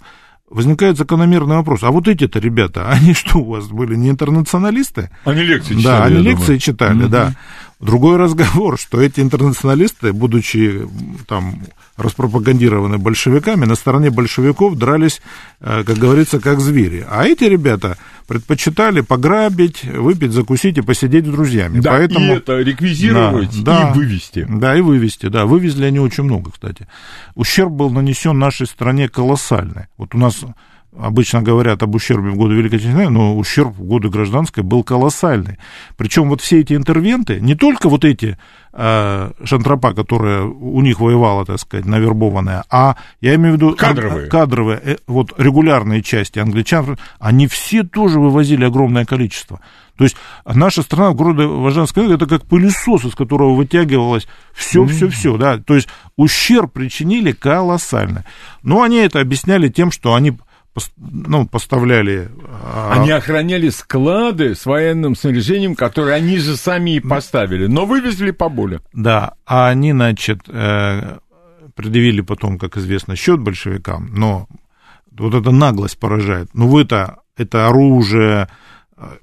возникает закономерный вопрос. А вот эти-то ребята, они что у вас были, не интернационалисты? Они лекции читали. Да, они лекции думаю. читали, угу. да. Другой разговор, что эти интернационалисты, будучи там распропагандированы большевиками, на стороне большевиков дрались, э, как говорится, как звери. А эти ребята предпочитали пограбить, выпить, закусить и посидеть с друзьями. Да, Поэтому, и это реквизировать да, и вывести. Да, и вывести, да. Вывезли они очень много, кстати. Ущерб был нанесен нашей стране колоссальный. Вот у нас обычно говорят об ущербе в годы Великой Отечественной, но ущерб в годы гражданской был колоссальный. Причем вот все эти интервенты, не только вот эти э, шантропа, которая у них воевала, так сказать, навербованная, а я имею в виду кадровые, кадровые э, вот регулярные части англичан, они все тоже вывозили огромное количество. То есть наша страна в городе Важанской это как пылесос, из которого вытягивалось все, все, все, да. То есть ущерб причинили колоссальный. Но они это объясняли тем, что они ну, поставляли... А, они охраняли склады с военным снаряжением, которые они же сами и поставили, но вывезли поболее. Да, а они, значит, э, предъявили потом, как известно, счет большевикам, но вот эта наглость поражает. Ну, вы-то, это оружие,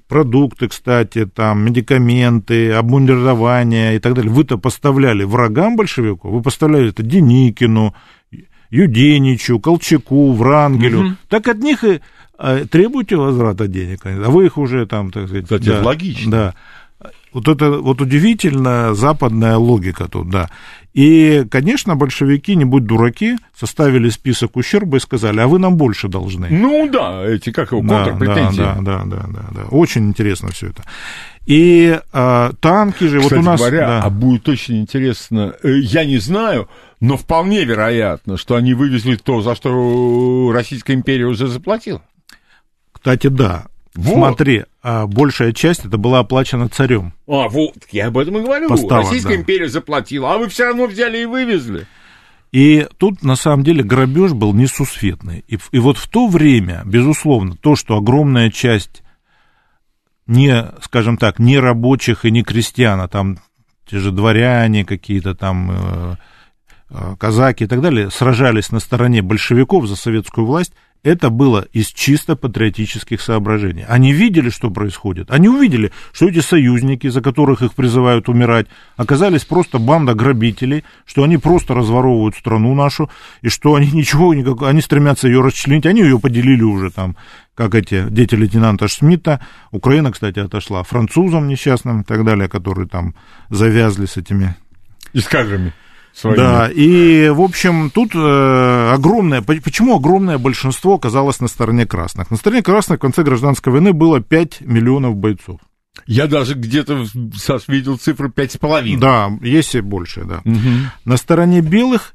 продукты, кстати, там, медикаменты, обмундирование и так далее, вы-то поставляли врагам большевиков, вы поставляли это Деникину, Юденичу, Колчаку, Врангелю, угу. так от них и а, требуйте возврата денег, а вы их уже там, так сказать... Кстати, да, логично. Да. Вот это вот удивительно западная логика тут, да. И, конечно, большевики, не будь дураки, составили список ущерба и сказали, а вы нам больше должны. Ну да, эти, как его, контрпретензии. Да, да, да, да, да, да. Очень интересно все это. И а, танки же, Кстати вот у нас... говоря, да. а будет очень интересно, э, я не знаю, но вполне вероятно, что они вывезли то, за что Российская империя уже заплатила. Кстати, да. Вот. Смотри, а большая часть это была оплачена царем. А, вот, я об этом и говорю. Поставок, Российская да. империя заплатила, а вы все равно взяли и вывезли. И тут, на самом деле, грабеж был несусветный. И, и вот в то время, безусловно, то, что огромная часть не, скажем так, не рабочих и не крестьян, а там те же дворяне какие-то там, э, э, казаки и так далее, сражались на стороне большевиков за советскую власть, это было из чисто патриотических соображений. Они видели, что происходит. Они увидели, что эти союзники, за которых их призывают умирать, оказались просто банда грабителей, что они просто разворовывают страну нашу, и что они ничего, никак, они стремятся ее расчленить. Они ее поделили уже там, как эти дети лейтенанта Шмидта. Украина, кстати, отошла французам несчастным и так далее, которые там завязли с этими... Искажами своими. Да, и, в общем, тут э, огромное... Почему огромное большинство оказалось на стороне красных? На стороне красных в конце гражданской войны было 5 миллионов бойцов. Я даже где-то видел цифру 5,5. Да, есть и больше, да. Угу. На стороне белых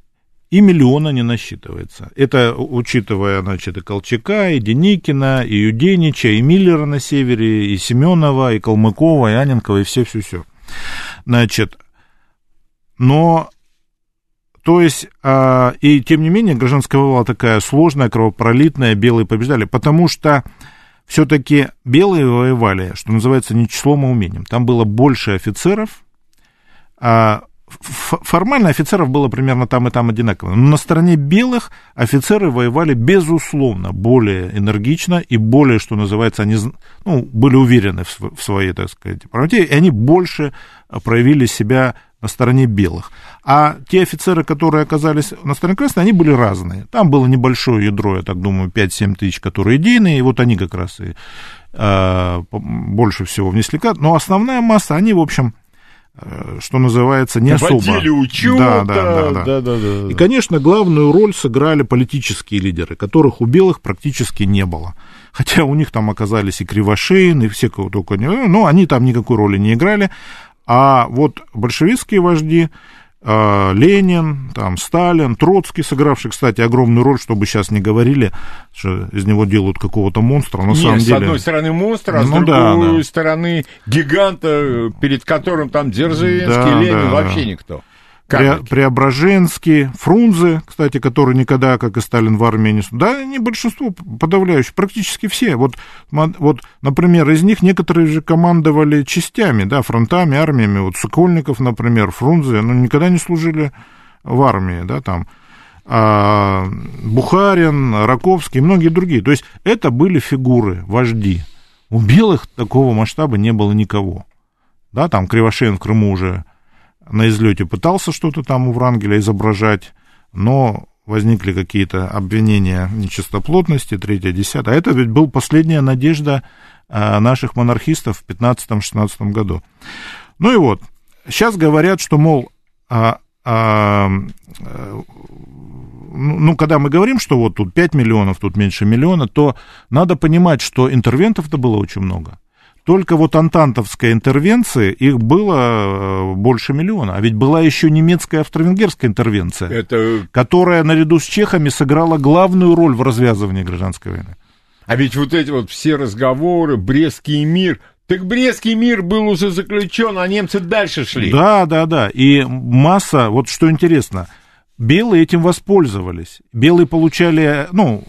и миллиона не насчитывается. Это учитывая, значит, и Колчака, и Деникина, и Юденича, и Миллера на севере, и Семенова, и Калмыкова, и Аненкова, и все-все-все. Значит, но то есть, э, и тем не менее, гражданская война такая сложная, кровопролитная, белые побеждали, потому что все-таки белые воевали, что называется, не числом, а умением. Там было больше офицеров, а формально офицеров было примерно там и там одинаково. Но на стороне белых офицеры воевали, безусловно, более энергично и более, что называется, они ну, были уверены в своей, так сказать, правоте, и они больше проявили себя на стороне белых. А те офицеры, которые оказались на стороне красной, они были разные. Там было небольшое ядро, я так думаю, 5-7 тысяч, которые идейные, и вот они как раз и э, больше всего внесли. Но основная масса, они, в общем, э, что называется, не особо. учета. Да, да, да, да. да, да, да. И, конечно, главную роль сыграли политические лидеры, которых у белых практически не было. Хотя у них там оказались и Кривошеин, и все, кого только не... Но они там никакой роли не играли. А вот большевистские вожди, а, Ленин, там, Сталин, Троцкий, сыгравший, кстати, огромную роль, чтобы сейчас не говорили, что из него делают какого-то монстра, на Нет, самом с деле... с одной стороны монстра, а ну, с другой да, да. стороны гиганта, перед которым там Дзержинский, да, Ленин, да, вообще никто. Пре- Преображенский, Фрунзе, кстати, который никогда, как и Сталин, в армии не... Да, не большинство, подавляющее, практически все. Вот, вот, например, из них некоторые же командовали частями, да, фронтами, армиями. Вот Сокольников, например, Фрунзе, ну, никогда не служили в армии, да, там. А Бухарин, Раковский многие другие. То есть это были фигуры, вожди. У белых такого масштаба не было никого. Да, там Кривошеин в Крыму уже на излете пытался что-то там у Врангеля изображать, но возникли какие-то обвинения нечистоплотности, третье, десятое. А это ведь был последняя надежда а, наших монархистов в 15-16 году. Ну и вот, сейчас говорят, что, мол, а, а, ну, ну, когда мы говорим, что вот тут 5 миллионов, тут меньше миллиона, то надо понимать, что интервентов-то было очень много. Только вот антантовской интервенции их было э, больше миллиона. А ведь была еще немецкая австро-венгерская интервенция, Это... которая наряду с чехами сыграла главную роль в развязывании гражданской войны. А ведь вот эти вот все разговоры, Брестский мир, так Брестский мир был уже заключен, а немцы дальше шли. Да, да, да. И масса, вот что интересно, белые этим воспользовались. Белые получали, ну,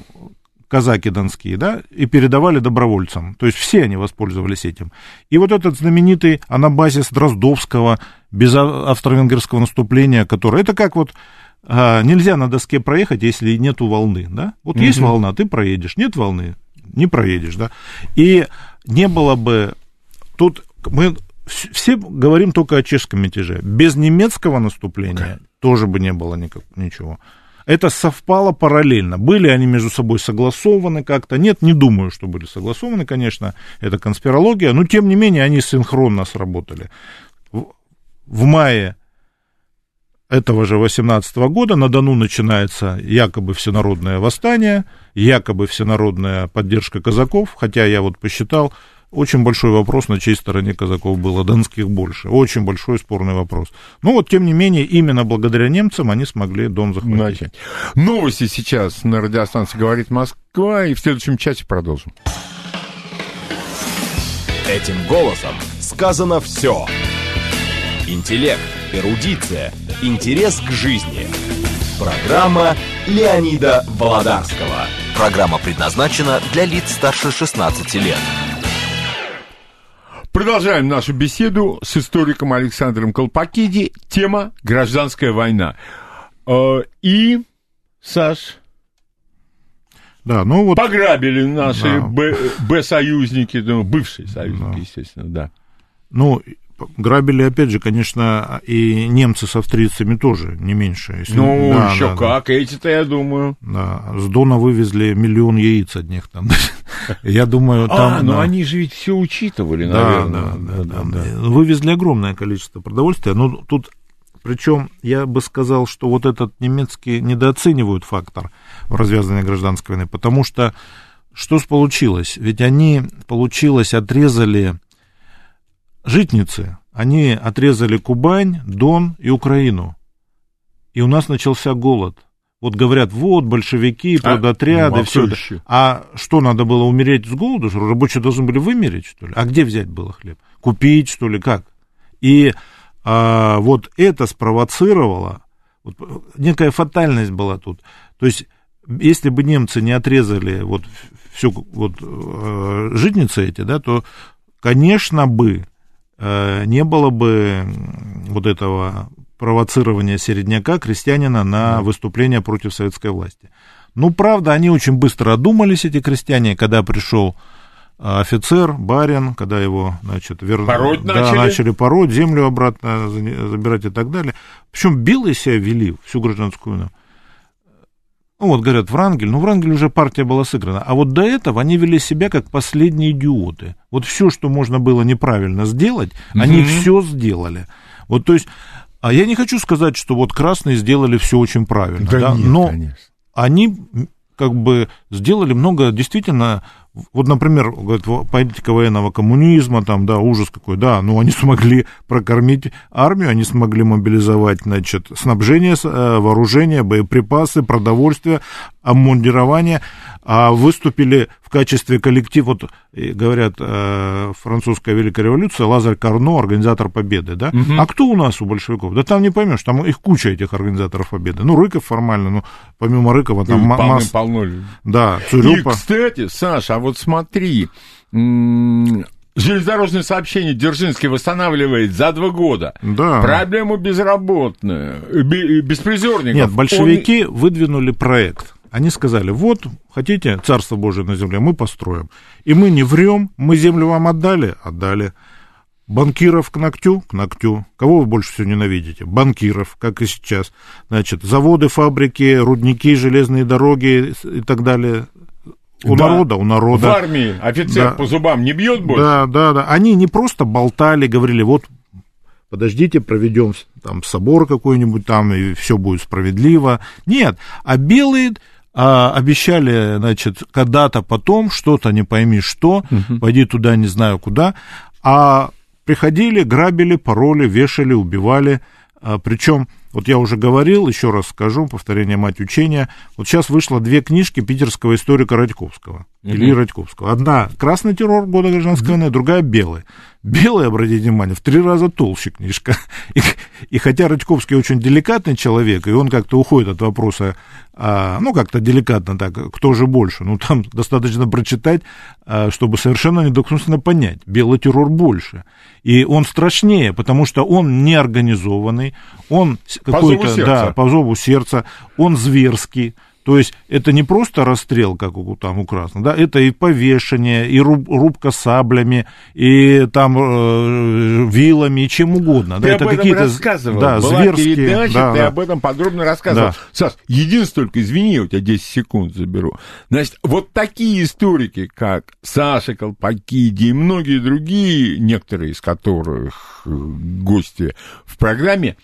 казаки донские, да, и передавали добровольцам. То есть все они воспользовались этим. И вот этот знаменитый анабазис Дроздовского без австро-венгерского наступления, который... Это как вот а, нельзя на доске проехать, если нету волны, да? Вот mm-hmm. есть волна, ты проедешь, нет волны, не проедешь, да? И не было бы... Тут мы все говорим только о чешском мятеже. Без немецкого наступления okay. тоже бы не было никак, ничего. Это совпало параллельно. Были они между собой согласованы как-то? Нет, не думаю, что были согласованы, конечно, это конспирология, но тем не менее они синхронно сработали. В мае этого же 18 года на Дону начинается якобы всенародное восстание, якобы всенародная поддержка казаков, хотя я вот посчитал, очень большой вопрос, на чьей стороне казаков было, донских больше. Очень большой спорный вопрос. Но вот, тем не менее, именно благодаря немцам они смогли Дон захватить. Начать. Новости сейчас на радиостанции «Говорит Москва», и в следующем часе продолжим. Этим голосом сказано все. Интеллект, эрудиция, интерес к жизни. Программа Леонида Володарского. Программа предназначена для лиц старше 16 лет. Продолжаем нашу беседу с историком Александром Колпакиди. Тема «Гражданская война». Э, И, Саш, Да, ну вот... пограбили наши Да. Б- Б-союзники, ну, бывшие союзники, естественно, да. Ну, грабили, опять же, конечно, и немцы с австрийцами тоже, не меньше. Если- Ну, да, еще да, да. как, эти-то, я думаю. Да, с Дона вывезли миллион яиц одних там. Я думаю, там... а, ну да. они же ведь все учитывали, Да, наверное. да, да, да. Вывезли огромное количество продовольствия. Но тут, причем, я бы сказал, что вот этот немецкий недооценивают фактор в развязанной гражданской войны, потому что что получилось? Ведь они, получилось, отрезали житницы, они отрезали Кубань, Дон и Украину. И у нас начался голод. Вот говорят, вот большевики, А, продотряды, ну, а все это. еще? А что, надо было умереть с голоду? Что рабочие должны были вымереть, что ли? А где взять было хлеб? Купить, что ли, как? И а, вот это спровоцировало, вот, некая фатальность была тут. То есть, если бы немцы не отрезали вот все вот э, житницы эти, да, то, конечно бы, э, не было бы вот этого провоцирования середняка, крестьянина на выступление против советской власти. Ну, правда, они очень быстро одумались, эти крестьяне, когда пришел а, офицер, барин, когда его, значит, вернули. Пороть да, начали? начали пороть, землю обратно за- забирать и так далее. Причем белые себя вели всю гражданскую войну. Ну, вот говорят, Врангель, ну, Врангель уже партия была сыграна. А вот до этого они вели себя как последние идиоты. Вот все, что можно было неправильно сделать, они Мгм. все сделали. Вот, то есть, а я не хочу сказать, что вот красные сделали все очень правильно, да, нет, но конечно. они как бы сделали много действительно вот, например, говорят, во- политика военного коммунизма, там, да, ужас какой, да, но они смогли прокормить армию, они смогли мобилизовать, значит, снабжение, э, вооружение, боеприпасы, продовольствие, обмундирование, а выступили в качестве коллектива, вот, и говорят, э, французская Великая Революция, Лазарь Карно, организатор Победы, да, Мгм. а кто у нас у большевиков? Да там не поймешь, там их куча этих организаторов Победы, ну, Рыков формально, ну, помимо Рыкова, там ма- масса- полно да, И, Цурюпа. кстати, Саша, а вот смотри, железнодорожное сообщение Дзержинский восстанавливает за два года. Да. Проблему безработных, э, бе- беспризорников. Нет, Он- большевики выдвинули проект. Они сказали, вот, хотите Царство Божие на земле, мы построим. И мы не врем, мы землю вам отдали? Отдали. Банкиров к ногтю? К ногтю. Кого вы больше всего ненавидите? Банкиров, как и сейчас. Значит, заводы, фабрики, рудники, железные дороги и так далее. У Да. народа, у В народа. армии офицер Да. по зубам не бьет больше? Да, да, да. Они не просто болтали, говорили, вот подождите, проведем там собор какой-нибудь там, и все будет справедливо. Нет, а белые а, обещали, значит, когда-то потом, что-то не пойми что, пойди туда не знаю куда, а приходили, грабили, пороли, вешали, убивали, а, причем, вот я уже говорил, еще раз скажу, повторение мать учения, вот сейчас вышло две книжки питерского историка Радьковского, Ильи Радьковского. Одна «Красный террор. Года гражданской войны», другая «Белый». Белый, обратите внимание, в три раза толще книжка. И, и хотя Радьковский очень деликатный человек, и он как-то уходит от вопроса, а, ну, как-то деликатно так, кто же больше, ну, там достаточно прочитать, а, чтобы совершенно недвусмысленно понять, белый террор больше. И он страшнее, потому что он неорганизованный, он какой-то, да, по зову сердца, он зверский, то есть это не просто расстрел, как у, там у красных, да, это и повешение, и руб- рубка саблями, и там э, вилами, и чем угодно. Ты да, об это этом какие-то рассказывал. Да, Была зверские. передача, да, ты да. об этом подробно рассказывал. Да. Саш, единственное только, извини, я у тебя 10 секунд заберу. Значит, вот такие историки, как Саша Колпакиди и многие другие, некоторые из которых э, гости в программе,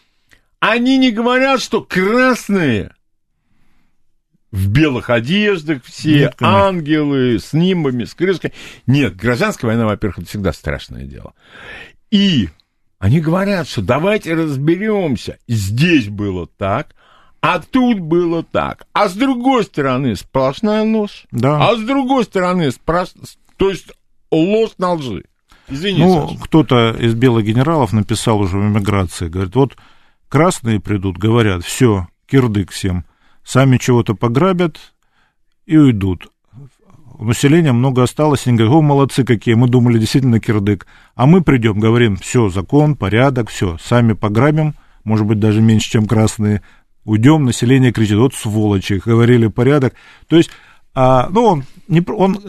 они не говорят, что красные в белых одеждах все, Нет, ангелы с нимбами, с крышкой. Нет, гражданская война, во-первых, это всегда страшное дело. И они говорят, что давайте разберемся. Здесь было так, а тут было так. А с другой стороны сплошная ложь. Да. А с другой стороны спрос... то есть ложь на лжи. Извини, ну, кто-то из белых генералов написал уже в эмиграции, говорит, вот красные придут, говорят, все, кирдык всем, сами чего-то пограбят и уйдут. Населения много осталось, они говорят, о, молодцы какие, мы думали, действительно кирдык. А мы придем, говорим, все, закон, порядок, все, сами пограбим, может быть, даже меньше, чем красные, уйдем, население кричит, вот сволочи, говорили порядок. То есть, а, ну, он не, он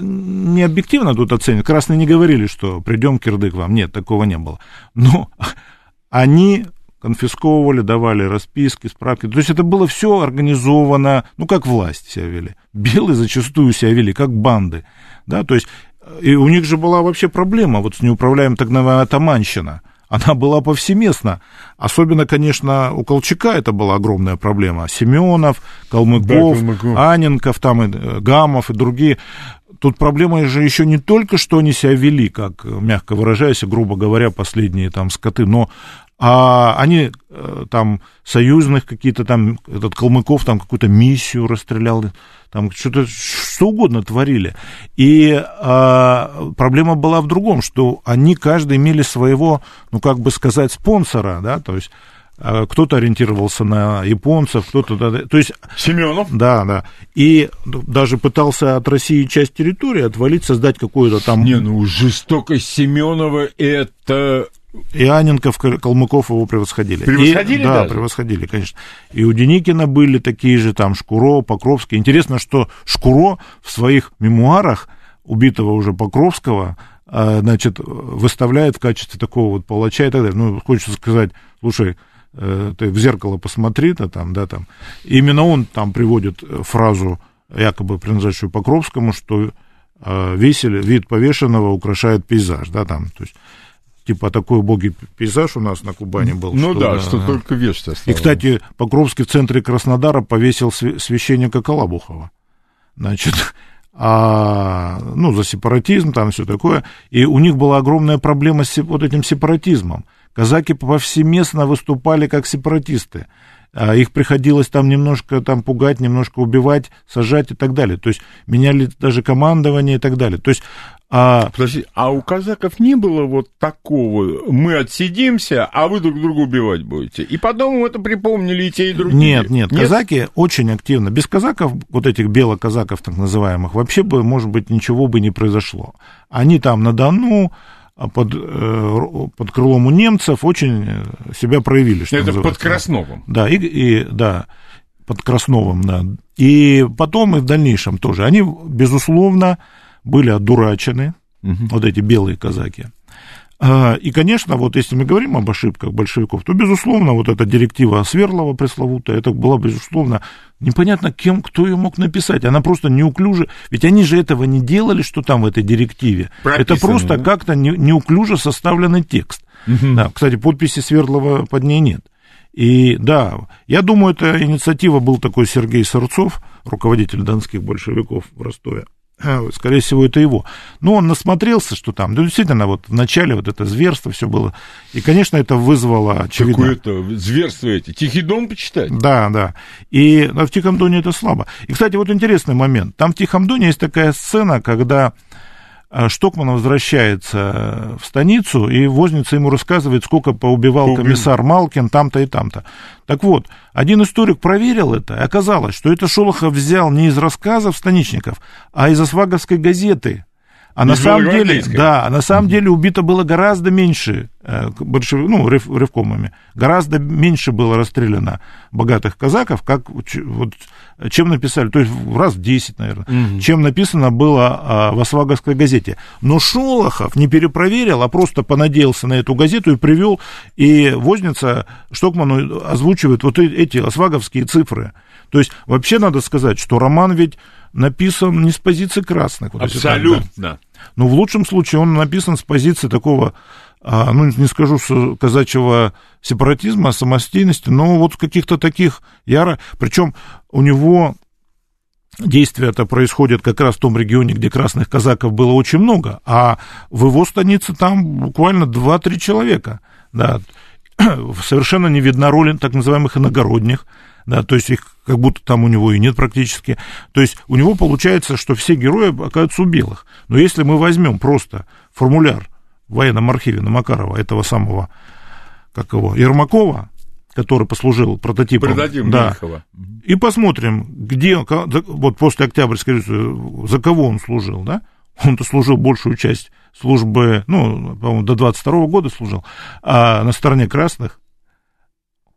не объективно тут оценит. Красные не говорили, что придем кирдык вам. Нет, такого не было. Но они конфисковывали, давали расписки, справки. То есть это было все организовано, ну, как власть себя вели. Белые зачастую себя вели, как банды. Да, то есть, и у них же была вообще проблема вот с неуправляемой так называемой атаманщина. Она была повсеместна. Особенно, конечно, у Колчака это была огромная проблема. Семенов, Калмыков, да, Калмыков. Аненков, там и э, Гамов и другие. Тут проблема же еще не только, что они себя вели, как, мягко выражаясь, грубо говоря, последние там скоты, но а они э, там союзных какие-то там, этот Калмыков там какую-то миссию расстрелял, там что-то, что угодно творили. И а, проблема была в другом, что они каждый имели своего, ну, как бы сказать, спонсора, да, то есть а, кто-то ориентировался на японцев, кто-то... То есть... Семенов? Да, да. И даже пытался от России часть территории отвалить, создать какую-то там... Не, ну жестокость Семенова это и Аненков, Калмыков его превосходили. Превосходили, и, Да, даже? превосходили, конечно. И у Деникина были такие же, там, Шкуро, Покровский. Интересно, что Шкуро в своих мемуарах убитого уже Покровского, а, значит, выставляет в качестве такого вот палача и так далее. Ну, хочется сказать, слушай, э, ты в зеркало посмотри, да, там, да, там. И именно он там приводит фразу, якобы принадлежащую Покровскому, что э, весели, вид повешенного украшает пейзаж, да, там, то есть типа такой убогий пейзаж у нас на Кубани был. Ну что, да, да, что да. только вешать И, кстати, Покровский в центре Краснодара повесил священника Колобухова. Значит, а, ну, за сепаратизм, там все такое. И у них была огромная проблема с вот этим сепаратизмом. Казаки повсеместно выступали как сепаратисты. А их приходилось там немножко там пугать, немножко убивать, сажать и так далее. То есть меняли даже командование и так далее. То есть а... Подожди, а у казаков не было вот такого, мы отсидимся, а вы друг друга убивать будете? И потом это припомнили и те, и другие. Нет, нет, нет? казаки очень активно. Без казаков, вот этих белоказаков так называемых, вообще бы, может быть, ничего бы не произошло. Они там на Дону, под, э, под крылом у немцев очень себя проявили. Что Это называется. под Красновым. Да, и, и, да, под Красновым, да. И потом и в дальнейшем тоже. Они, безусловно, были одурачены, угу. вот эти белые казаки. А, и, конечно, вот если мы говорим об ошибках большевиков, то, безусловно, вот эта директива Сверлова пресловутая, это была, безусловно, непонятно кем, кто ее мог написать. Она просто неуклюже, ведь они же этого не делали, что там в этой директиве. Прописано, это просто да? как-то не, неуклюже составленный текст. Угу. Да, кстати, подписи Свердлова под ней нет. И да, я думаю, эта инициатива был такой Сергей Сырцов, руководитель донских большевиков в Ростове. А, скорее всего, это его. Но он насмотрелся, что там, да, действительно, вот в начале вот это зверство все было. И, конечно, это вызвало, очевидно... Какое-то зверство эти. Тихий дом почитать? Да, да. И в Тихом Доне это слабо. И, кстати, вот интересный момент. Там в Тихом Доне есть такая сцена, когда а Штокман возвращается в станицу, и возница ему рассказывает, сколько поубивал комиссар Малкин там-то и там-то. Так вот, один историк проверил это, и оказалось, что это Шолохов взял не из рассказов станичников, а из Осваговской газеты, а на самом деле, да, а на самом деле убито было гораздо меньше э, большев, ну, рев, ревкомами, гораздо меньше было расстреляно богатых казаков, как вот, чем написали, то есть раз в 10, наверное, угу. чем написано было а, в Осваговской газете. Но Шолохов не перепроверил, а просто понадеялся на эту газету и привел, и возница Штокману озвучивает вот эти осваговские цифры. То есть вообще надо сказать, что роман ведь написан не с позиции красных. Вот Абсолютно. Но в лучшем случае он написан с позиции такого, ну, не скажу, казачьего сепаратизма, самостийности, но вот каких-то таких яро... Причем у него действие это происходит как раз в том регионе, где красных казаков было очень много, а в его станице там буквально 2-3 человека, да, совершенно не видна роль так называемых иногородних, да, то есть их как будто там у него и нет практически. То есть у него получается, что все герои оказываются у белых. Но если мы возьмем просто формуляр в военном архиве на Макарова, этого самого, как его, Ермакова, который послужил прототипом. Продадим да. Мельхова. И посмотрим, где, вот после Октябрьской революции, за кого он служил, да? Он-то служил большую часть службы, ну, по-моему, до 22 года служил, а на стороне красных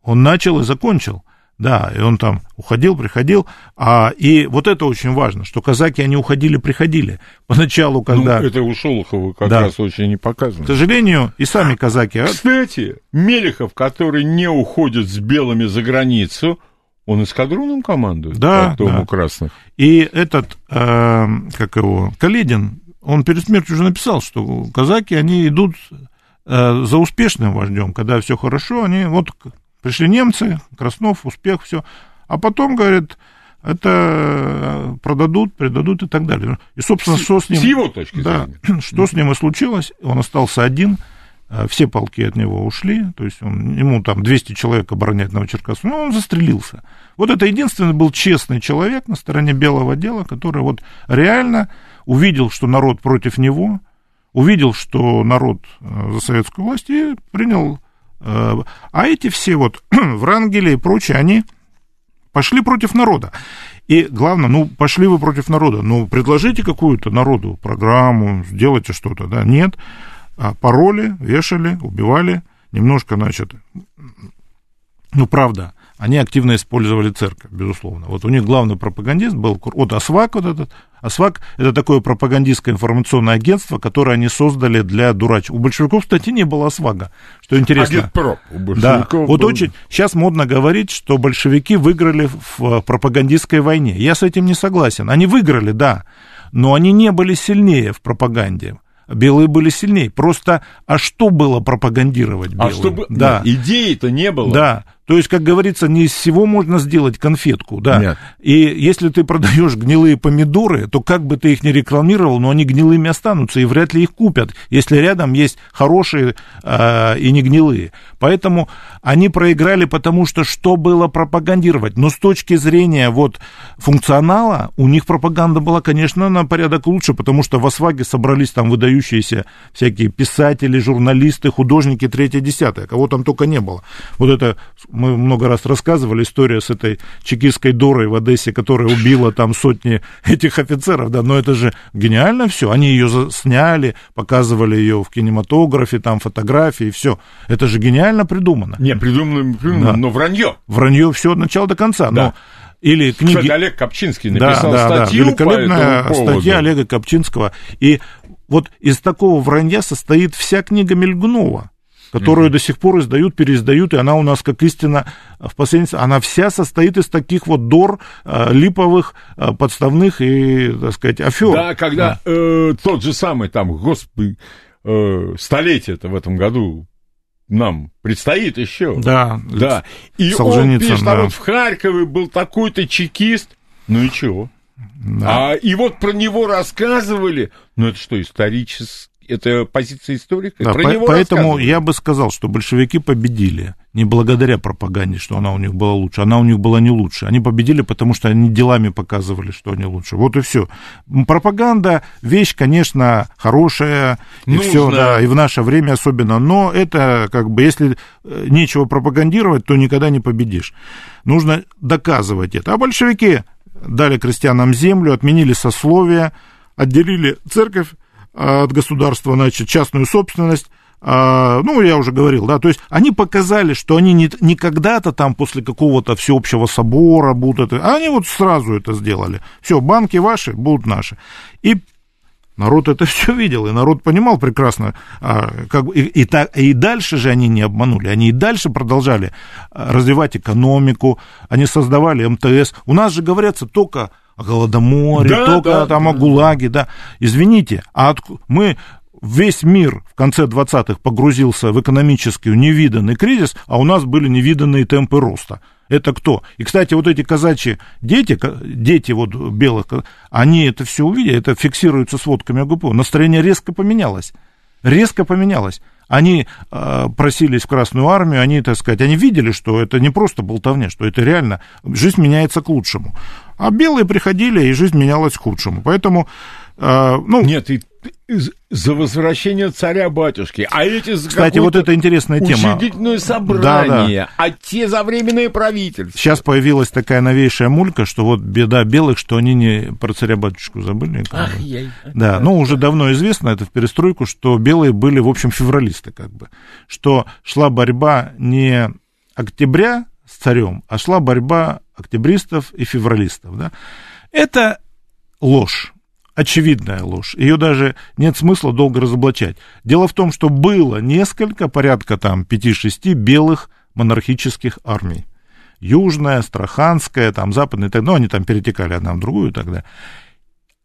он начал и закончил. Да, и он там уходил, приходил. А, и вот это очень важно, что казаки, они уходили, приходили. Поначалу, когда... Ну, это у Шолохова как Да. раз очень не К показано. сожалению, и сами казаки... а, Кстати, Мелехов, который не уходит с белыми за границу, он эскадроном командует Да, потом да. красных. И этот, э, как его, Каледин, он перед смертью уже написал, что казаки, они идут э, за успешным вождем, когда все хорошо, они вот к- пришли немцы, Краснов, успех, все, а потом, говорит, это э, продадут, предадут и так далее. И, собственно, что с ним... С его точки Да, зрения. что с ним и случилось, он остался один, э, все полки от него ушли, то есть он, ему там 200 человек оборонять Новочеркасск, ну, он застрелился. Вот это единственный был честный человек на стороне белого дела, который вот реально увидел, что народ против него, увидел, что народ э, за советскую власть и принял... А эти все вот Врангели и прочие, они пошли против народа. И главное, ну, пошли вы против народа, ну, предложите какую-то народу программу, сделайте что-то, да, нет. А пароли, вешали, убивали, немножко, значит, ну, правда, они активно использовали церковь, безусловно. Вот у них главный пропагандист был, вот АСВАК, вот этот, АСВАК – это такое пропагандистское информационное агентство, которое они создали для дурач. У большевиков, кстати, не было АСВАГа, что интересно. Агитпроп у Да, большевиков вот был. очень, сейчас модно говорить, что большевики выиграли в э, пропагандистской войне. Я с этим не согласен. Они выиграли, да, но они не были сильнее в пропаганде. Белые были сильнее. Просто, а что было пропагандировать белым? А чтобы... Да, идеи-то не было. да. То есть, как говорится, не из всего можно сделать конфетку, да. Нет. И если ты продаешь гнилые помидоры, то как бы ты их не рекламировал, но они гнилыми останутся, и вряд ли их купят, если рядом есть хорошие э, и не гнилые. Поэтому они проиграли, потому что что было пропагандировать? Но с точки зрения вот функционала, у них пропаганда была, конечно, на порядок лучше, потому что в Осваге собрались там выдающиеся всякие писатели, журналисты, художники, третье, десятое, кого там только не было. Вот это мы много раз рассказывали, история с этой чекистской Дорой в Одессе, которая убила там сотни этих офицеров, да, но это же гениально все. Они ее сняли, показывали ее в кинематографе, там фотографии, все. Это же гениально придумано. Не, придумано, придумано Да. но вранье. Вранье все от начала до конца. Да. Но или книги... Кстати, Олег Копчинский написал да, да, статью по великолепная поводу. статья Олега Копчинского. И вот из такого вранья состоит вся книга Мельгунова, которую до сих пор издают, переиздают, и она у нас как истина в последнем... Она вся состоит из таких вот дор э, липовых, э, подставных и, так сказать, афер. Да, когда э, тот же самый там, господи, э, столетие-то в этом году нам предстоит еще. Да, Да. И он пишет, а да. вот в Харькове был такой-то чекист. Ну и чего? да. А, и вот про него рассказывали. Ну это что, исторически? Это позиция историка? Да, про по- него поэтому я бы сказал, что большевики победили не благодаря пропаганде, что она у них была лучше, она у них была не лучше. Они победили, потому что они делами показывали, что они лучше. Вот и все. Пропаганда вещь, конечно, хорошая, и все, да, и в наше время особенно. Но это как бы, если э, нечего пропагандировать, то никогда не победишь. Нужно доказывать это. А большевики дали крестьянам землю, отменили сословия, отделили церковь от государства, значит, частную собственность, а, ну, я уже говорил, да, то есть они показали, что они не, не когда-то там после какого-то всеобщего собора будут, это, а они вот сразу это сделали. Все, банки ваши будут наши. И народ это все видел, и народ понимал прекрасно, а, как, и, и, так, и дальше же они не обманули, они и дальше продолжали а, развивать экономику, они создавали МТС. У нас же говорятся только о Голодоморе, Да, только да, там да. о ГУЛАГе, да. Извините, а отку- мы весь мир в конце 20-х погрузился в экономический невиданный кризис, а у нас были невиданные темпы роста. Это кто? И, кстати, вот эти казачьи дети, дети вот белых, они это все увидели, это фиксируется сводками ОГПУ. Настроение резко поменялось. Резко поменялось. Они э, просились в Красную Армию, они, так сказать, они видели, что это не просто болтовня, что это реально, жизнь меняется к лучшему. А белые приходили, и жизнь менялась к худшему. Поэтому, э, ну, Нет, и за возвращение царя-батюшки. А эти за Кстати, вот это интересная тема. Учредительное собрание, да, да. а те за временное правительство. Сейчас появилась такая новейшая мулька, что вот беда белых, что они не про царя-батюшку забыли. Ах, яй. Да, ну уже давно известно, это в перестройку, что белые были, в общем, февралисты как бы. Что шла борьба не октября с царем, а шла борьба октябристов и февралистов. Да? Это ложь очевидная ложь. Ее даже нет смысла долго разоблачать. Дело в том, что было несколько, порядка там 5-6 белых монархических армий. Южная, Астраханская, там западная, так, ну, они там перетекали одна в другую тогда.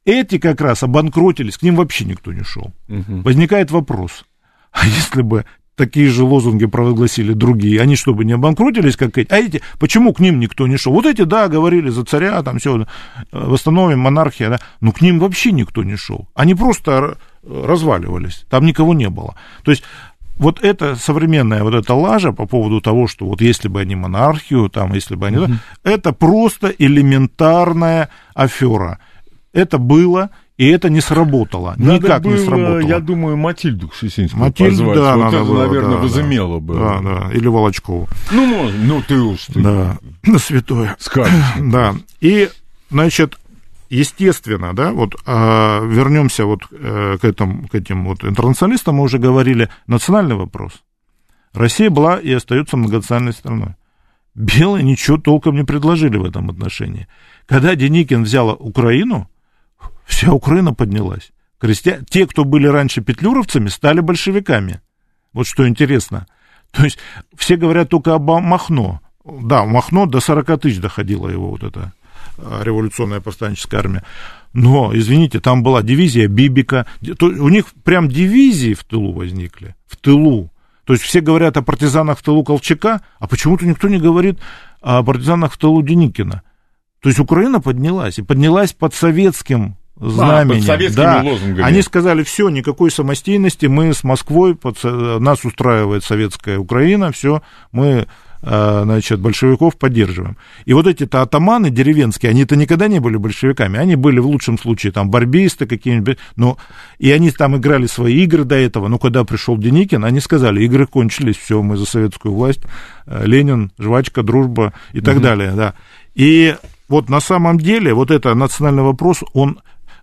Эти как раз обанкротились, к ним вообще никто не шел. Угу. Возникает вопрос, а если бы такие же лозунги провозгласили другие. Они чтобы не обанкротились, как эти. А эти, почему к ним никто не шел? Вот эти, да, говорили за царя, там все, э, восстановим монархия, да, но к ним вообще никто не шел. Они просто разваливались, там никого не было. То есть вот это современная вот эта лажа по поводу того, что вот если бы они монархию, там, если бы они... Mm-hmm. Это просто элементарная афера. Это было, и это не сработало. Надо Никак было, не сработало. Я думаю, Матильду Кшесинскую Матильду, позвать. да, вот надо это, было, наверное, да, возымело да, бы. Да, да, или Волочкову. Ну, можно, ну ты уж. Ты да, на святое. Скажешь. Да, и, значит, естественно, да, вот а, вернемся вот а, к, этому, к этим вот интернационалистам, мы уже говорили, национальный вопрос. Россия была и остается многонациональной страной. Белые ничего толком не предложили в этом отношении. Когда Деникин взял Украину, вся Украина поднялась. Крестья... Те, кто были раньше петлюровцами, стали большевиками. Вот что интересно. То есть все говорят только об Махно. Да, Махно до 40 тысяч доходила его вот эта а, революционная повстанческая армия. Но, извините, там была дивизия Бибика. У них прям дивизии в тылу возникли. В тылу. То есть все говорят о партизанах в тылу Колчака, а почему-то никто не говорит о партизанах в тылу Деникина. То есть Украина поднялась, и поднялась под советским знаменем. А, под да. лозунгами. Они сказали, все, никакой самостийности, мы с Москвой, под, нас устраивает советская Украина, все, мы э, значит, большевиков поддерживаем. И вот эти-то атаманы деревенские, они-то никогда не были большевиками, они были в лучшем случае там барбисты какие-нибудь, но и они там играли свои игры до этого, но когда пришел Деникин, они сказали, игры кончились, все, мы за советскую власть, э, Ленин, жвачка, дружба и так угу. далее, да. И вот на самом деле вот это национальный вопрос, он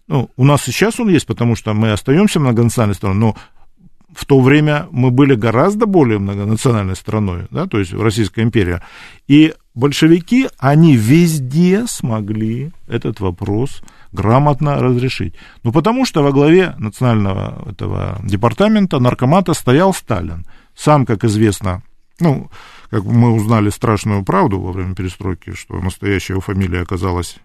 ну, у нас сейчас он есть, потому что мы остаемся многонациональной страной, но в то время мы были гораздо более многонациональной страной, да, то есть Российская империя. И большевики, они везде смогли этот вопрос грамотно разрешить. Ну, потому что во главе национального этого департамента наркомата стоял Сталин. Сам, как известно, ну, как мы узнали страшную правду во время перестройки, что настоящая его фамилия оказалась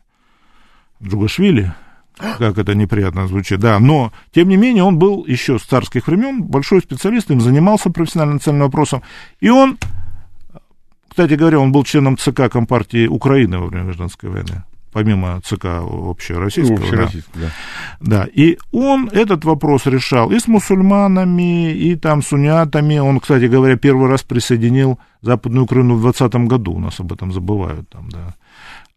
Джугашвили, как это неприятно звучит, да, но, тем не менее, он был еще с царских времен большой специалист, им занимался профессионально национальным вопросом, и он, кстати говоря, он был членом ЦК Компартии Украины во время гражданской войны, помимо ЦК общероссийского. Общероссийского, да. да. И он этот вопрос решал и с мусульманами, и там с унятами. Он, кстати говоря, первый раз присоединил Западную Украину в 2020 году, у нас об этом забывают там, да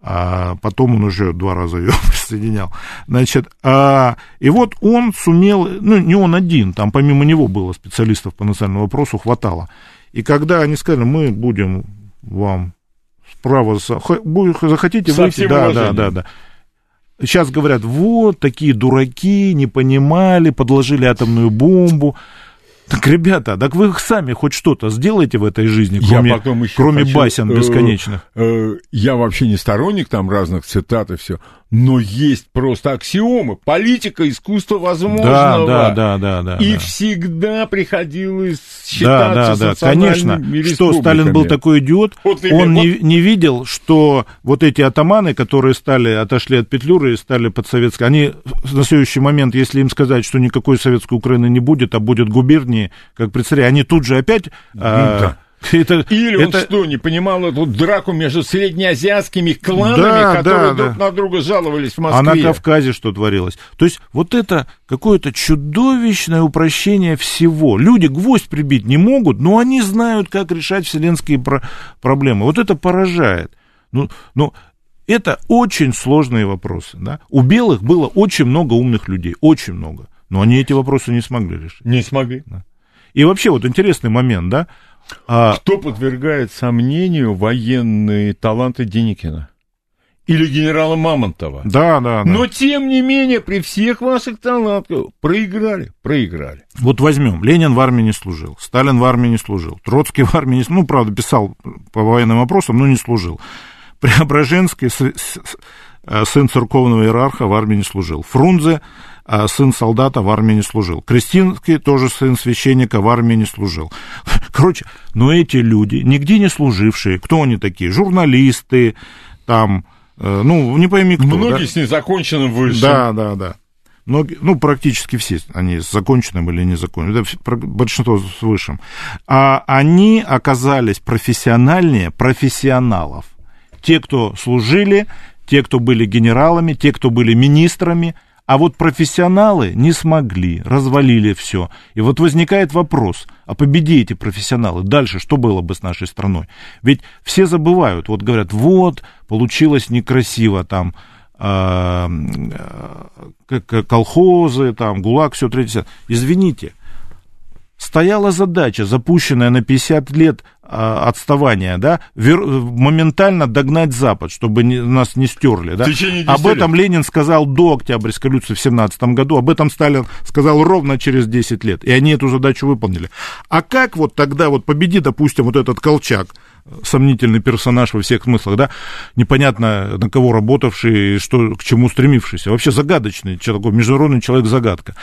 а потом он уже два раза ее присоединял. Значит, а, и вот он сумел, ну, не он один, там помимо него было специалистов по национальному вопросу, хватало. И когда они сказали, мы будем вам справа, захотите Со выйти, да, да, да, да. Сейчас говорят, вот, такие дураки, не понимали, подложили атомную бомбу. Так, ребята, так вы сами хоть что-то сделайте в этой жизни, кроме, я потом еще кроме хочу, басен э, бесконечных. Э, э, я вообще не сторонник там разных цитат и все, но есть просто аксиомы. Политика, искусство возможного. Да, да, да, да. да и да. всегда приходилось считаться Да, да, да, конечно. Что Сталин был такой идиот, вот он вот... не, не видел, что вот эти атаманы, которые стали, отошли от Петлюры и стали под советской, они на следующий момент, если им сказать, что никакой советской Украины не будет, а будет губернии, как при царе, они тут же опять... А, да. Это, Или это... он что, не понимал эту драку между среднеазиатскими кланами, да, которые да, друг да. на друга жаловались в Москве? А на Кавказе что творилось? То есть вот это какое-то чудовищное упрощение всего. Люди гвоздь прибить не могут, но они знают, как решать вселенские про- проблемы. Вот это поражает. Ну, ну, это очень сложные вопросы. Да? У белых было очень много умных людей, очень много. Но они эти вопросы не смогли решить. Не смогли. Да. И вообще вот интересный момент, да? А... Кто подвергает сомнению военные таланты Деникина? Или генерала Мамонтова? Да, да, да. Но, тем не менее, при всех ваших талантах проиграли, проиграли. Вот возьмем, Ленин в армии не служил, Сталин в армии не служил, Троцкий в армии не служил, ну, правда, писал по военным вопросам, но не служил. Преображенский, э, сын церковного иерарха, в армии не служил. Фрунзе, сын солдата, в армии не служил. Крестинский, тоже сын священника, в армии не служил. Короче, но эти люди, нигде не служившие, кто они такие? Журналисты, там, э, ну, не пойми кто. Многие да? с незаконченным высшим. Да, да, да. Многие, ну, практически все, они с законченным или незаконченным, это большинство с высшим. А они оказались профессиональнее профессионалов те, кто служили, те, кто были генералами, те, кто были министрами, а вот профессионалы не смогли, развалили все. И вот возникает вопрос, а победи эти профессионалы, дальше что было бы с нашей страной? Ведь все забывают, вот говорят, вот, получилось некрасиво там, э, колхозы, там, ГУЛАГ, все третье. Извините, стояла задача, запущенная на 50 лет а, отставания, да, вер, моментально догнать Запад, чтобы не, нас не стерли, да. Об этом Ленин сказал до Октябрьской революции в 17 году, об этом Сталин сказал ровно через 10 лет, и они эту задачу выполнили. А как вот тогда вот победи, допустим, вот этот Колчак, сомнительный персонаж во всех смыслах, да, непонятно на кого работавший, что, к чему стремившийся, вообще загадочный человек, международный человек-загадка.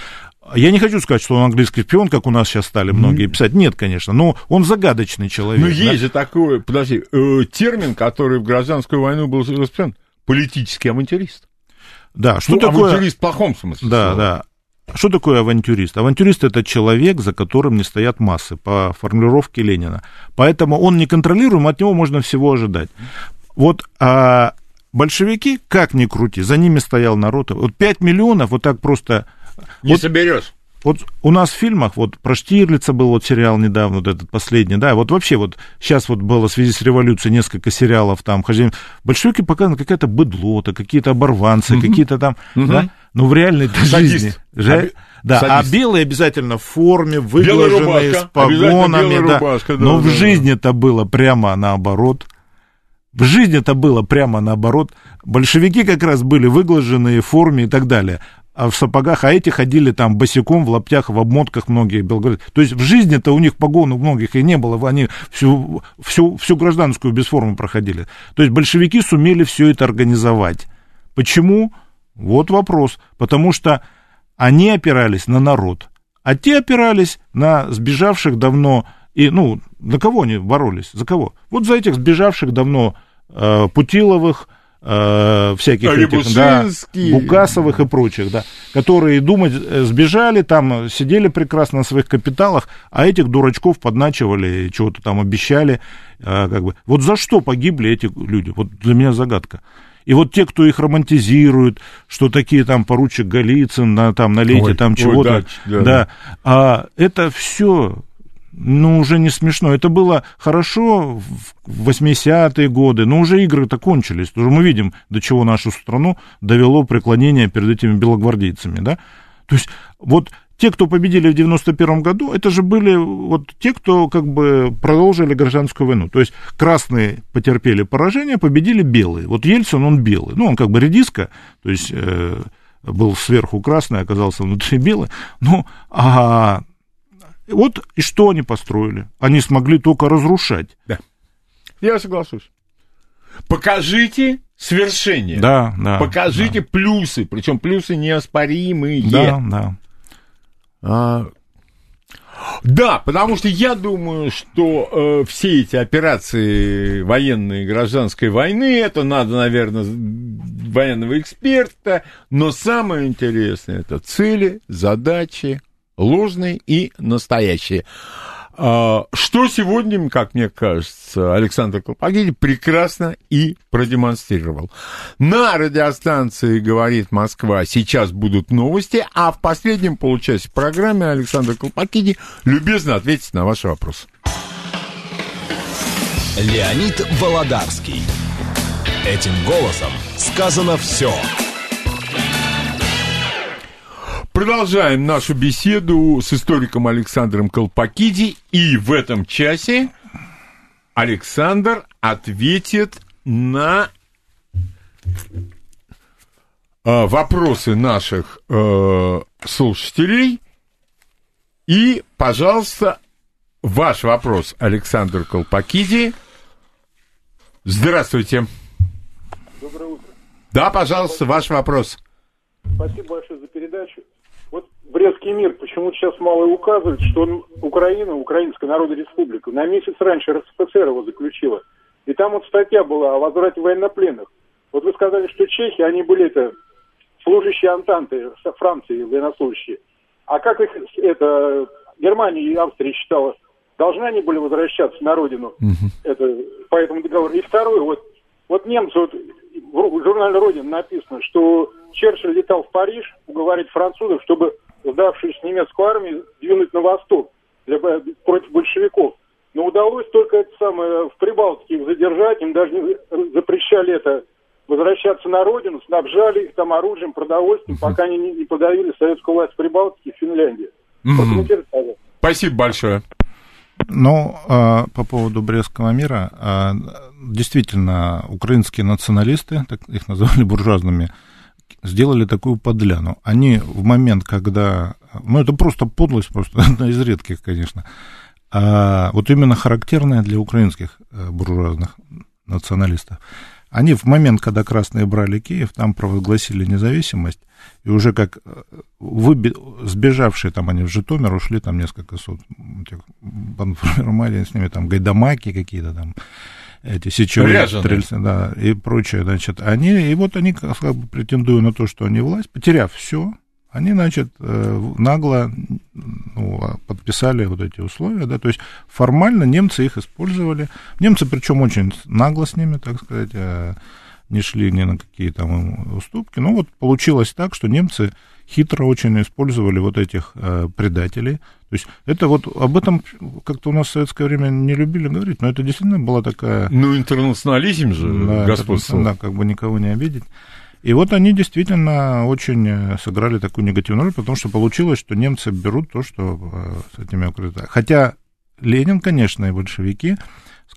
Я не хочу сказать, что он английский шпион, как у нас сейчас стали многие писать. Нет, конечно, но он загадочный человек. Ну, есть да? же такой, подожди, э, термин, который в гражданскую войну был распространен. Политический авантюрист. Да, что ну, такое... Авантюрист в плохом смысле. Да, слова. да. Что такое авантюрист? Авантюрист это человек, за которым не стоят массы, по формулировке Ленина. Поэтому он не контролируем, от него можно всего ожидать. Вот а большевики, как ни крути, за ними стоял народ. Вот 5 миллионов вот так просто не вот, соберешь. Вот у нас в фильмах, вот про Штирлица был вот сериал недавно, вот этот последний, да, вот вообще вот сейчас вот было в связи с революцией несколько сериалов там, хождение, большевики показаны какая-то быдлота, какие-то оборванцы, угу. какие-то там, угу. да, но в реальной жизни. Жа... Да, Садист. а белые обязательно в форме, выглаженные, с погонами, да, рубашка, да, но да, в жизни это было прямо наоборот. В жизни это было прямо наоборот. Большевики как раз были выглаженные в форме и так далее. А в сапогах, а эти ходили там босиком, в лаптях, в обмотках многие белгороды. То есть в жизни-то у них погон у многих и не было, они всю, всю, всю гражданскую без формы проходили. То есть большевики сумели все это организовать. Почему? Вот вопрос. Потому что они опирались на народ, а те опирались на сбежавших давно, и, ну, на кого они боролись, за кого? Вот за этих сбежавших давно э, Путиловых, э, всяких этих, да, Букасовых и прочих, да, которые думать э, сбежали, там сидели прекрасно на своих капиталах, а этих дурачков подначивали, чего-то там обещали, э, как бы. Вот за что погибли эти люди? Вот для меня загадка. И вот те, кто их романтизирует, что такие там поручик Голицын, на, там, на лете, там чего-то, да, да, а это все ну, уже не смешно. Это было хорошо в 80-е годы, но уже игры-то кончились. Уже мы видим, до чего нашу страну довело преклонение перед этими белогвардейцами, да. То есть вот те, кто победили в 91 году, это же были вот те, кто как бы продолжили гражданскую войну. То есть красные потерпели поражение, победили белые. Вот Ельцин, он белый. Ну, он как бы редиска, то есть э, был сверху красный, оказался внутри белый. Ну, а вот и что они построили? Они смогли только разрушать. Да. Я соглашусь. Покажите свершение. Да, да. Покажите да. плюсы, причем плюсы неоспоримые. Да, да. А, да, потому что я думаю, что э, все эти операции военной и гражданской войны, это надо, наверное, военного эксперта, но самое интересное это цели, задачи, ложные и настоящие. А, что сегодня, как мне кажется, Александр Колпакини прекрасно и продемонстрировал. На радиостанции «Говорит Москва» сейчас будут новости, а в последнем получасе программы Александр Колпакини любезно ответит на ваши вопросы. Леонид Володарский. Этим голосом сказано все. Продолжаем нашу беседу с историком Александром Колпакиди. И в этом часе Александр ответит на э, вопросы наших э, слушателей. И, пожалуйста, ваш вопрос, Александр Колпакиди. Здравствуйте. Доброе утро. Да, пожалуйста, ваш вопрос. Спасибо большое за передачу. Брестский мир почему-то сейчас мало указывает, что он, Украина, Украинская Народная Республика, на месяц раньше РСФСР его заключила. И там вот статья была о возврате военнопленных. Вот вы сказали, что чехи, они были это служащие Антанты, Франции, военнослужащие. А как их это Германия и Австрия считала, должны они были возвращаться на родину это, по этому договору? И второе, вот, вот немцы, вот в журнале «Родина» написано, что Черчилль летал в Париж уговорить французов, чтобы сдавшись немецкую армию двинуть на восток для, против большевиков. Но удалось только это самое в Прибалтике их задержать, им даже не запрещали это возвращаться на родину, снабжали их там оружием, продовольствием, uh-huh. пока они не, не подавили советскую власть в Прибалтике и Финляндии. Uh-huh. Спасибо большое. Ну, а, по поводу Брестского мира, а, действительно, украинские националисты, так их называли буржуазными, сделали такую подляну. Они в момент, когда... Ну, это просто подлость, просто одна из редких, конечно. А вот именно характерная для украинских э, буржуазных националистов. Они в момент, когда красные брали Киев, там провозгласили независимость, и уже как э, выби... сбежавшие там они в Житомир ушли, там несколько сот бандформирований, с ними там гайдамаки какие-то там, эти сечевые стрельцы, да, и прочее, значит, они, и вот они, как бы, претендуя на то, что они власть, потеряв все, они, значит, э, нагло ну, а, подписали вот эти условия, да, то есть формально немцы их использовали. Немцы, причем очень нагло с ними, так сказать, э, не шли ни на какие там уступки. Но вот получилось так, что немцы хитро очень использовали вот этих э, предателей. То есть это вот об этом как-то у нас в советское время не любили говорить, но это действительно была такая... Ну, интернационализм же да, господствовал. Да, как бы никого не обидеть. И вот они действительно очень э, сыграли такую негативную роль, потому что получилось, что немцы берут то, что э, с этими укрытиями. Хотя Ленин, конечно, и большевики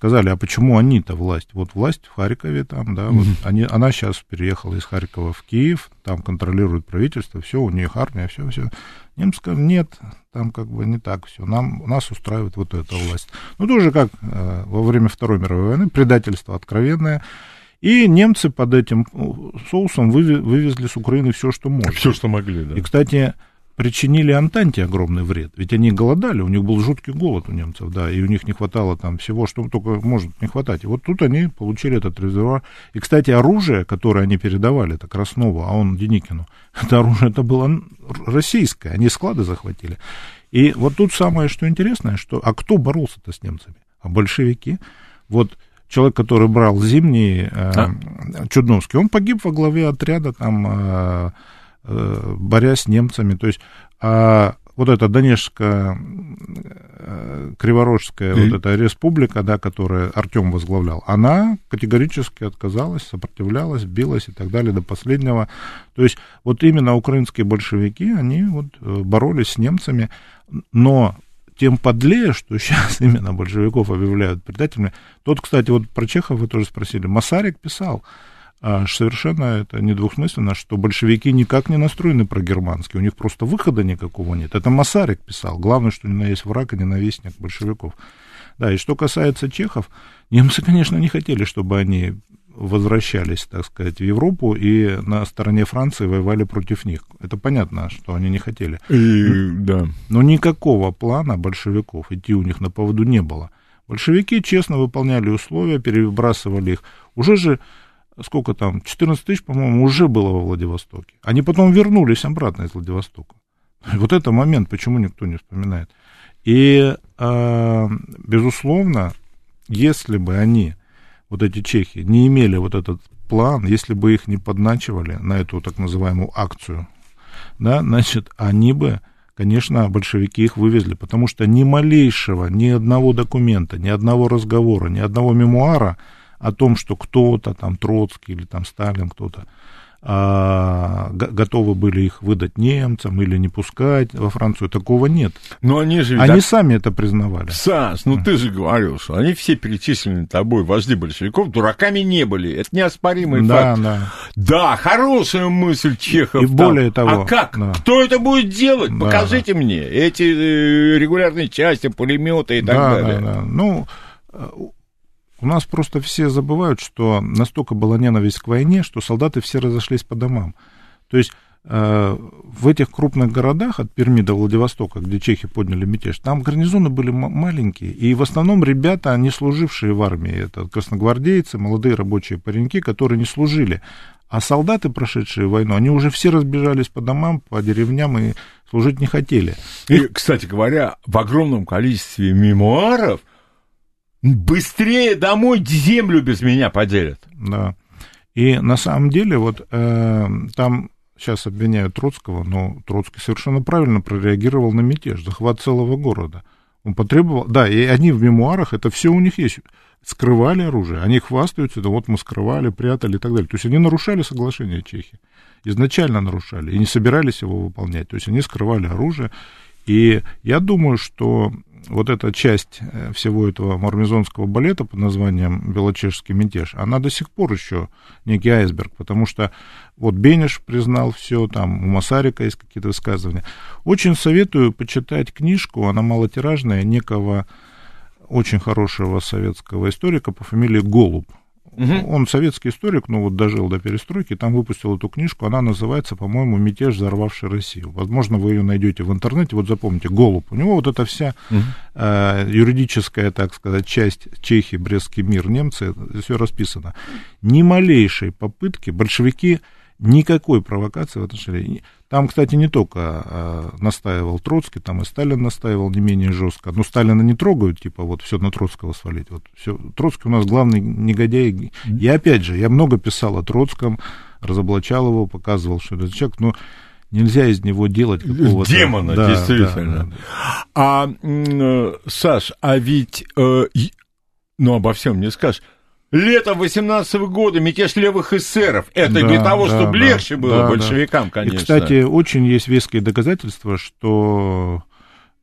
сказали, а почему они-то власть? Вот власть в Харькове там, да, вот они, она сейчас переехала из Харькова в Киев, там контролирует правительство, все, у них армия, все, все. Немцы сказали, нет, там как бы не так все, нам, нас устраивает вот эта власть. Ну, тоже как э, во время Второй мировой войны, предательство откровенное, и немцы под этим соусом вывезли с Украины все, что можно. Все, что могли, да. И, кстати, причинили Антанте огромный вред. Ведь они голодали, у них был жуткий голод у немцев, да, и у них не хватало там всего, что только может не хватать. И вот тут они получили этот резервуар. И, кстати, оружие, которое они передавали, это Краснову, а он Деникину, это оружие это было российское, они склады захватили. И вот тут самое, что интересное, что, а кто боролся-то с немцами? А большевики. Вот человек, который брал зимний, э, а? Чудновский, он погиб во главе отряда, там, э, борясь с немцами. То есть, а вот эта Донецкая, э, Криворожская, вот эта республика, да, которую Артем возглавлял, она категорически отказалась, сопротивлялась, билась и так далее до последнего. То есть, вот именно украинские большевики, они вот э, боролись с немцами, но тем подлее, что сейчас именно большевиков объявляют предателями. Тот, кстати, вот про Чехов вы тоже спросили. Масарик писал, совершенно это недвусмысленно, что большевики никак не настроены про германский, у них просто выхода никакого нет. Это Масарик писал. Главное, что не на есть враг, а ненавистник большевиков. Да, и что касается чехов, немцы, конечно, не хотели, чтобы они возвращались, так сказать, в Европу и на стороне Франции воевали против них. Это понятно, что они не хотели. И, да. Но никакого плана большевиков идти у них на поводу не было. Большевики честно выполняли условия, перебрасывали их. Уже же, сколько там, 14 тысяч, по-моему, уже было во Владивостоке. Они потом вернулись обратно из Владивостока. Вот это момент, почему никто не вспоминает. И, э, безусловно, если бы они вот эти чехи, не имели вот этот план, если бы их не подначивали на эту так называемую акцию, да, значит, они бы, конечно, большевики их вывезли, потому что ни малейшего, ни одного документа, ни одного разговора, ни одного мемуара о том, что кто-то там, Троцкий или там Сталин, кто-то, а, готовы были их выдать немцам или не пускать во Францию. Такого нет. Но они же... Они так... сами это признавали. Саш, ну ты же говорил, что они все перечислены тобой, вожди большевиков, дураками не были. Это неоспоримый да, факт. Да, да. хорошая мысль Чехов. И там. более того... А как? Да. Кто это будет делать? Да, Покажите да. мне. Эти э, регулярные части, пулеметы и так да, далее. Да, да. Ну, у нас просто все забывают, что настолько была ненависть к войне, что солдаты все разошлись по домам. То есть э, в этих крупных городах от Перми до Владивостока, где чехи подняли мятеж, там гарнизоны были маленькие, и в основном ребята, не служившие в армии, это красногвардейцы, молодые рабочие пареньки, которые не служили. А солдаты, прошедшие войну, они уже все разбежались по домам, по деревням и служить не хотели. И, кстати говоря, в огромном количестве мемуаров быстрее домой землю без меня поделят. Да. И на самом деле вот э, там сейчас обвиняют Троцкого, но Троцкий совершенно правильно прореагировал на мятеж, захват целого города. Он потребовал, да, и они в мемуарах, это все у них есть, скрывали оружие, они хвастаются, да вот мы скрывали, прятали и так далее. То есть они нарушали соглашение Чехии, изначально нарушали и не собирались его выполнять. То есть они скрывали оружие, и я думаю, что вот эта часть э, всего этого мармезонского балета под названием «Белочешский мятеж», она до сих пор еще некий айсберг, потому что вот Бенеш признал все, там у Масарика есть какие-то высказывания. Очень советую почитать книжку, она малотиражная, некого очень хорошего советского историка по фамилии Голуб. Угу. Он советский историк, но вот дожил до перестройки, там выпустил эту книжку, она называется, по-моему, «Мятеж, взорвавший Россию». Возможно, вы ее найдете в интернете, вот запомните, Голуб. У него вот эта вся угу. э, юридическая, так сказать, часть Чехии, Брестский мир, немцы, все расписано. Ни малейшей попытки большевики никакой провокации в отношении. Там, кстати, не только э, настаивал Троцкий, там и Сталин настаивал не менее жестко. Но Сталина не трогают, типа, вот все на Троцкого свалить. Вот все. Троцкий у нас главный негодяй. И опять же, я много писал о Троцком, разоблачал его, показывал, что это человек, но нельзя из него делать какого-то... Демона, да, действительно. Да, да. А, э, Саш, а ведь, э, ну, обо всем не скажешь, Лето 18 -го года, мятеж левых эсеров. Это да, для того, да, чтобы да, легче было да, большевикам, да. конечно. И, кстати, очень есть веские доказательства, что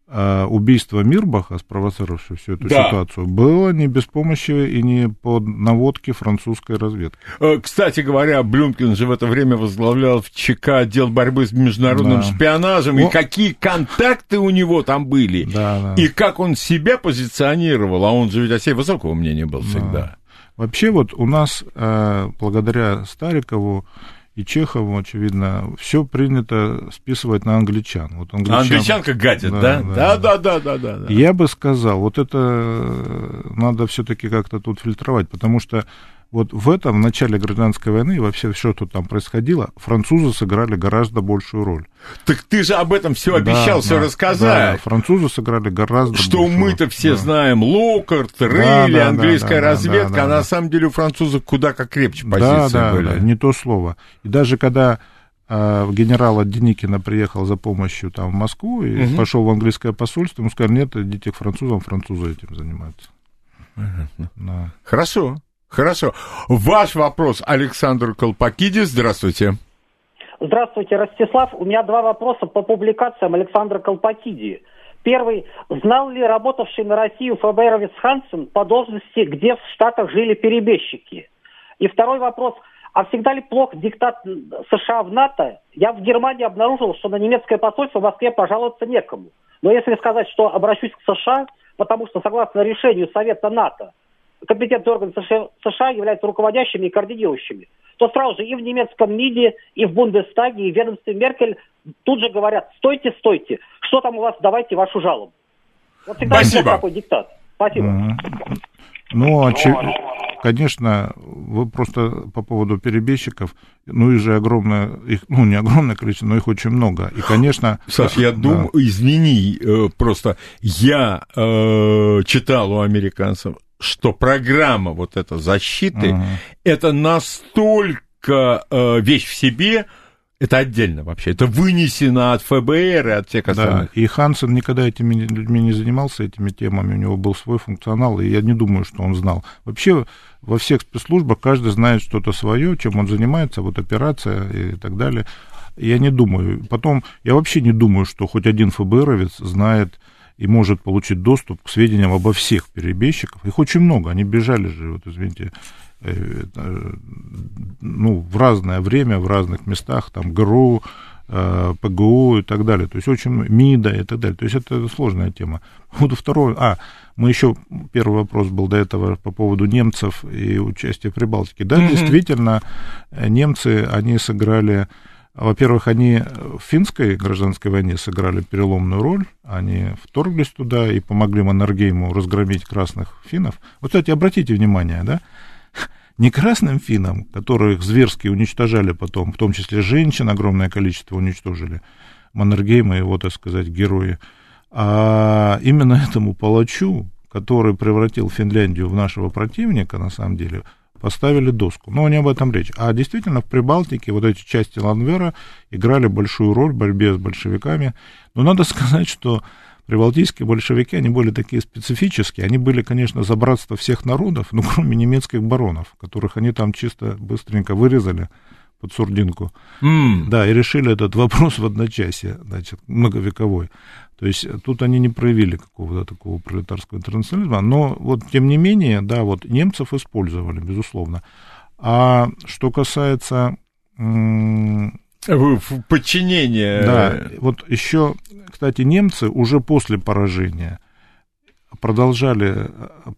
э, убийство Мирбаха, спровоцировавшее всю эту да. ситуацию, было не без помощи и не под наводки французской разведки. Э, кстати говоря, Блюмкин же в это время возглавлял в ЧК отдел борьбы с международным да. шпионажем, О... и какие контакты у него там были, да, да. и как он себя позиционировал, а он же ведь о себе высокого мнения был всегда. Да. Вообще вот у нас, э, благодаря Старикову и Чехову, очевидно, все принято списывать на англичан. Вот англичан, англичан как гадят, да? Да, да, да, да, да, да. Я бы сказал, вот это надо все-таки как-то тут фильтровать, потому что вот в этом, в начале гражданской войны и вообще все, что там происходило, французы сыграли гораздо большую роль. Так ты же об этом все обещал, да, все да, рассказать. Да, французы сыграли гораздо Что мы-то все да. знаем, Локарт, Рейли, да, да, английская да, разведка, да, да, а да, на самом деле у французов куда как крепче позиции да, да, были. Да, не то слово. И даже когда э, генерал от Деникина приехал за помощью там в Москву и угу. пошел в английское посольство, ему сказали, нет, идите к французам, французы этим занимаются. Да. Хорошо. Хорошо. Ваш вопрос, Александр Колпакидис. Здравствуйте. Здравствуйте, Ростислав. У меня два вопроса по публикациям Александра Колпакиди. Первый. Знал ли работавший на Россию ФБРовец Хансен по должности, где в Штатах жили перебежчики? И второй вопрос. А всегда ли плох диктат США в НАТО? Я в Германии обнаружил, что на немецкое посольство в Москве пожаловаться некому. Но если сказать, что обращусь к США, потому что согласно решению Совета НАТО, компетентные органы США, США являются руководящими и координирующими, то сразу же и в немецком МИДе, и в Бундестаге, и в ведомстве Меркель тут же говорят, стойте, стойте, что там у вас, давайте вашу жалобу. Вот всегда Спасибо. такой диктат. Спасибо. Mm-hmm. Ну, очи... конечно, вы просто по поводу перебежчиков, ну, их же огромное, их, ну, не огромное количество, но их очень много. И, конечно... Саш, я да. думаю, извини, э, просто я э, читал у американцев что программа вот эта защиты, uh-huh. это настолько э, вещь в себе, Это отдельно вообще. Это вынесено от ФБР и от всех остальных. Да, и Хансен никогда этими людьми не занимался, этими темами. У него был свой функционал, и я не думаю, что он знал. Вообще, во всех спецслужбах каждый знает что-то свое, чем он занимается, вот операция и так далее. Я не думаю. Потом, я вообще не думаю, что хоть один ФБРовец знает и может получить доступ к сведениям обо всех перебежчиках. Их очень много, они бежали же, вот извините, э, ну, в разное время, в разных местах, там, ГРУ, э, ПГУ и так далее. То есть очень МИДа и так далее. То есть это сложная тема. Вот второе, а, мы еще, первый вопрос был до этого по поводу немцев и участия в Прибалтике. Да, mm-hmm. действительно, немцы, они сыграли во-первых, они в финской гражданской войне сыграли переломную роль. Они вторглись туда и помогли Маннергейму разгромить красных финнов. Вот, кстати, обратите внимание, да? Не красным финнам, которых зверски уничтожали потом, в том числе женщин огромное количество уничтожили, Маннергейма и его, так сказать, герои, а именно этому палачу, который превратил Финляндию в нашего противника, на самом деле, поставили доску. Но не об этом речь. А действительно в Прибалтике вот эти части Ланвера играли большую роль в борьбе с большевиками. Но надо сказать, что прибалтийские большевики, они были такие специфические. Они были, конечно, за братство всех народов, но кроме немецких баронов, которых они там чисто быстренько вырезали под сурдинку. Mm. Да, и решили этот вопрос в одночасье, значит, многовековой. То есть тут они не проявили какого-то такого пролетарского интернационализма, но вот тем не менее, да, вот немцев использовали, безусловно. А что касается... В подчинение. Да, вот еще, кстати, немцы уже после поражения продолжали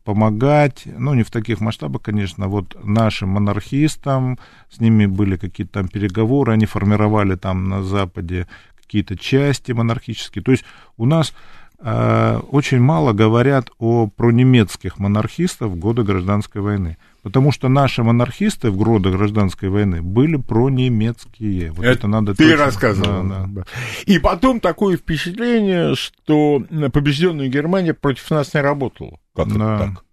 помогать, ну, не в таких масштабах, конечно, вот нашим монархистам, с ними были какие-то там переговоры, они формировали там на Западе какие-то части монархические. То есть у нас э, очень мало говорят о пронемецких монархистах в годы гражданской войны. Потому что наши монархисты в годы гражданской войны были пронемецкие. Вот это, это надо ты точно... рассказывал. Да, да. И потом такое впечатление, что побежденная Германия против нас не работала. Как да. это так?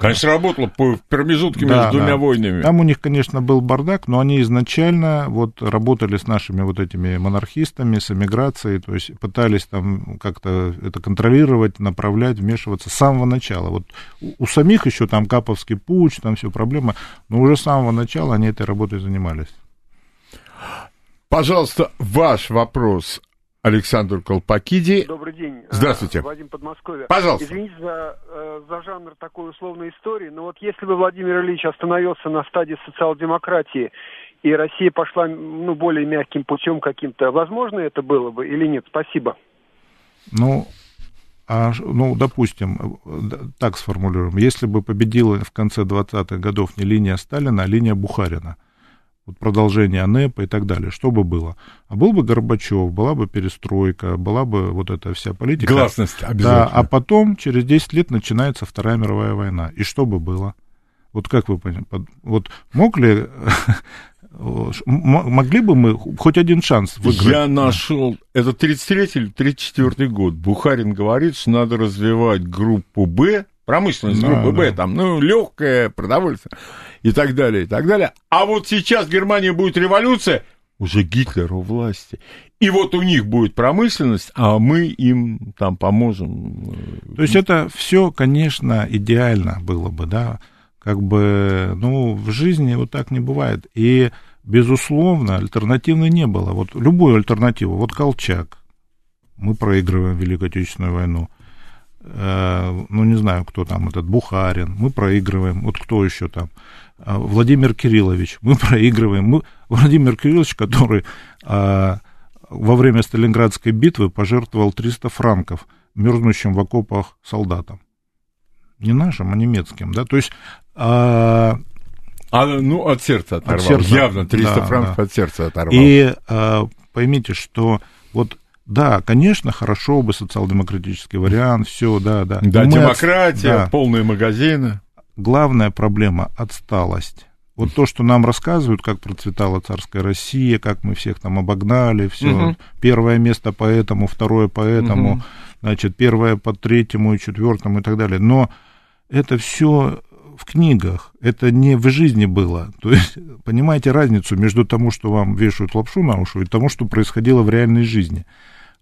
Конечно, работало по промежутке да, между двумя да. войнами. Там у них, конечно, был бардак, но они изначально вот работали с нашими вот этими монархистами, с эмиграцией, то есть пытались там как-то это контролировать, направлять, вмешиваться с самого начала. Вот у, у самих еще там Каповский путь, там все проблемы, но уже с самого начала они этой работой занимались. Пожалуйста, ваш вопрос Александр Колпакиди. Добрый день. Здравствуйте. Вадим Подмосковье. Пожалуйста. Извините за, э, за жанр такой условной истории, но вот если бы Владимир Ильич остановился на стадии социал-демократии, и Россия пошла ну, более мягким путем каким-то, возможно это было бы или нет? Спасибо. Ну, а, ну, допустим, так сформулируем, если бы победила в конце 20-х годов не линия Сталина, а линия Бухарина – вот продолжение АНЭПа и так далее, что бы было? А был бы Горбачев, была бы перестройка, была бы вот эта вся политика. Гласность обязательно. Да, а потом, через 10 лет, начинается Вторая мировая война. И что бы было? Вот как вы понимаете, вот мог ли, могли бы мы хоть один шанс выиграть? Я нашел, это 33 или 34 год, Бухарин говорит, что надо развивать группу «Б», промышленность группы да, Б, там, ну, легкое продовольствие и так далее, и так далее. А вот сейчас в Германии будет революция, уже Гитлер у власти. И вот у них будет промышленность, а мы им там поможем. То есть это все, конечно, идеально было бы, да, как бы, ну, в жизни вот так не бывает. И, безусловно, альтернативы не было. Вот любую альтернативу, вот Колчак, мы проигрываем Великую Отечественную войну. Э, ну, не знаю, кто там, этот Бухарин, мы проигрываем, вот кто еще там, э, Владимир Кириллович, мы проигрываем, мы, Владимир Кириллович, который а, во время Сталинградской битвы пожертвовал 300 франков мерзнущим в окопах солдатам. Не нашим, а немецким, да, то есть... А, а ну, от сердца оторвал, от сердца, явно 300 да, франков да. от сердца оторвал. И а, поймите, что вот да, конечно, хорошо бы социал-демократический вариант, все, да, да. Да, Мы демократия, от... да. полные магазины. Главная проблема – отсталость. Вот то, что нам рассказывают, как процветала царская Россия, как мы всех там обогнали, все. Угу. Первое место по этому, второе по этому, угу. значит, первое по третьему и четвертому и так далее. Но это все в книгах, это не в жизни было. То есть, понимаете разницу между тому, что вам вешают лапшу на уши, и тому, что происходило в реальной жизни.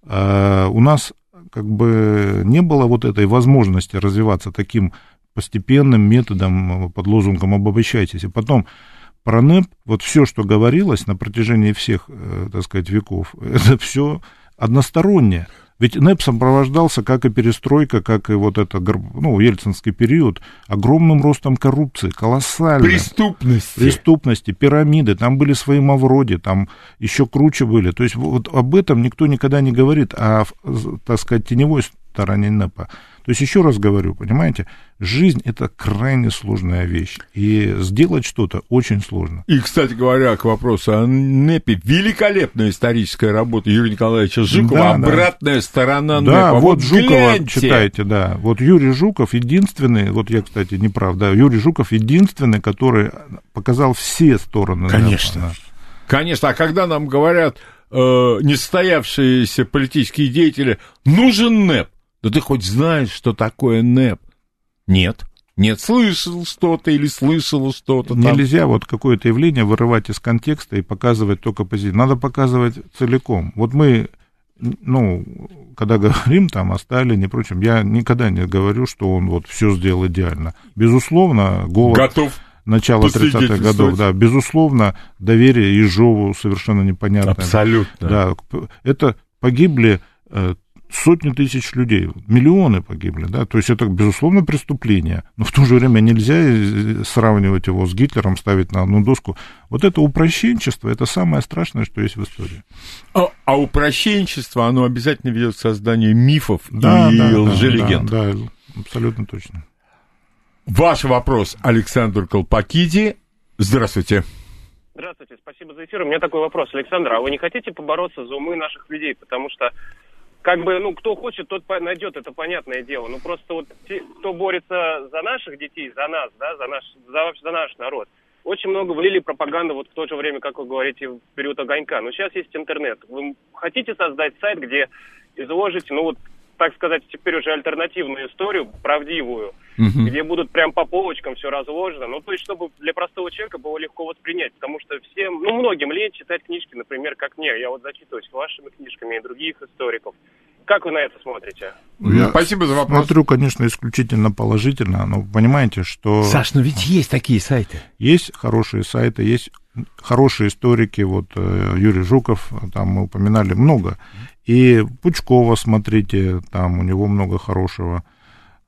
А, у нас как бы не было вот этой возможности развиваться таким постепенным методом под лозунгом «обобщайтесь». И потом про НЭП, вот все, что говорилось на протяжении всех, э, так сказать, веков, это все одностороннее. Ведь НЭП сопровождался, как и перестройка, как и вот это, ну, ельцинский период, огромным ростом коррупции, колоссальной. Преступности. Преступности, пирамиды, там были свои мавроди, там еще круче были. То есть вот об этом никто никогда не говорит, а, так сказать, теневой стороне НЭПа. То есть, еще раз говорю, понимаете, жизнь это крайне сложная вещь. И сделать что-то очень сложно. И, кстати говоря, к вопросу о НЭПе, великолепная историческая работа Юрия Николаевича Жукова, да, обратная да. сторона НЭПа. Да, вот, вот Жукова гляньте. читайте, да. Вот Юрий Жуков единственный, вот я, кстати, не прав, да, Юрий Жуков единственный, который показал все стороны Конечно. НЭПа. Конечно, а когда нам говорят э, несостоявшиеся политические деятели, нужен НЭП, да ты хоть знаешь, что такое НЭП? Нет. Нет, слышал что-то или слышал что-то. Нельзя вот какое-то явление вырывать из контекста и показывать только позитив. Надо показывать целиком. Вот мы, ну, когда говорим там о Сталине и прочем, я никогда не говорю, что он вот все сделал идеально. Безусловно, голод... Готов начала 30-х годов, да, безусловно, доверие Ежову совершенно непонятно. Абсолютно. Да, это погибли э, сотни тысяч людей, миллионы погибли, да, то есть это, безусловно, преступление, но в то же время нельзя э, сравнивать его с Гитлером, ставить на одну доску. Вот это упрощенчество, это самое страшное, что есть в истории. А, а упрощенчество, оно обязательно ведет к созданию мифов да, и да, лжелегенд. Да, да, абсолютно точно. Ваш вопрос, Александр Колпакиди. Здравствуйте. Здравствуйте, спасибо за эфир. У меня такой вопрос. Александр, а вы не хотите побороться за умы наших людей? Потому что как бы, ну, кто хочет, тот найдет, это понятное дело. Ну, просто вот те, кто борется за наших детей, за нас, да, за наш, за, за наш народ, очень много влили пропаганды вот в то же время, как вы говорите, в период огонька. Но сейчас есть интернет. Вы хотите создать сайт, где изложите, ну, вот так сказать, теперь уже альтернативную историю, правдивую, угу. где будут прям по полочкам все разложено. Ну, то есть, чтобы для простого человека было легко воспринять, потому что всем, ну, многим лень читать книжки, например, как мне. Я вот зачитываюсь вашими книжками и других историков. Как вы на это смотрите? Я Спасибо за вопрос. Смотрю, конечно, исключительно положительно, но понимаете, что... Саш, но ведь есть такие сайты. Есть хорошие сайты, есть хорошие историки, вот э, Юрий Жуков, там мы упоминали много. И Пучкова смотрите, там у него много хорошего.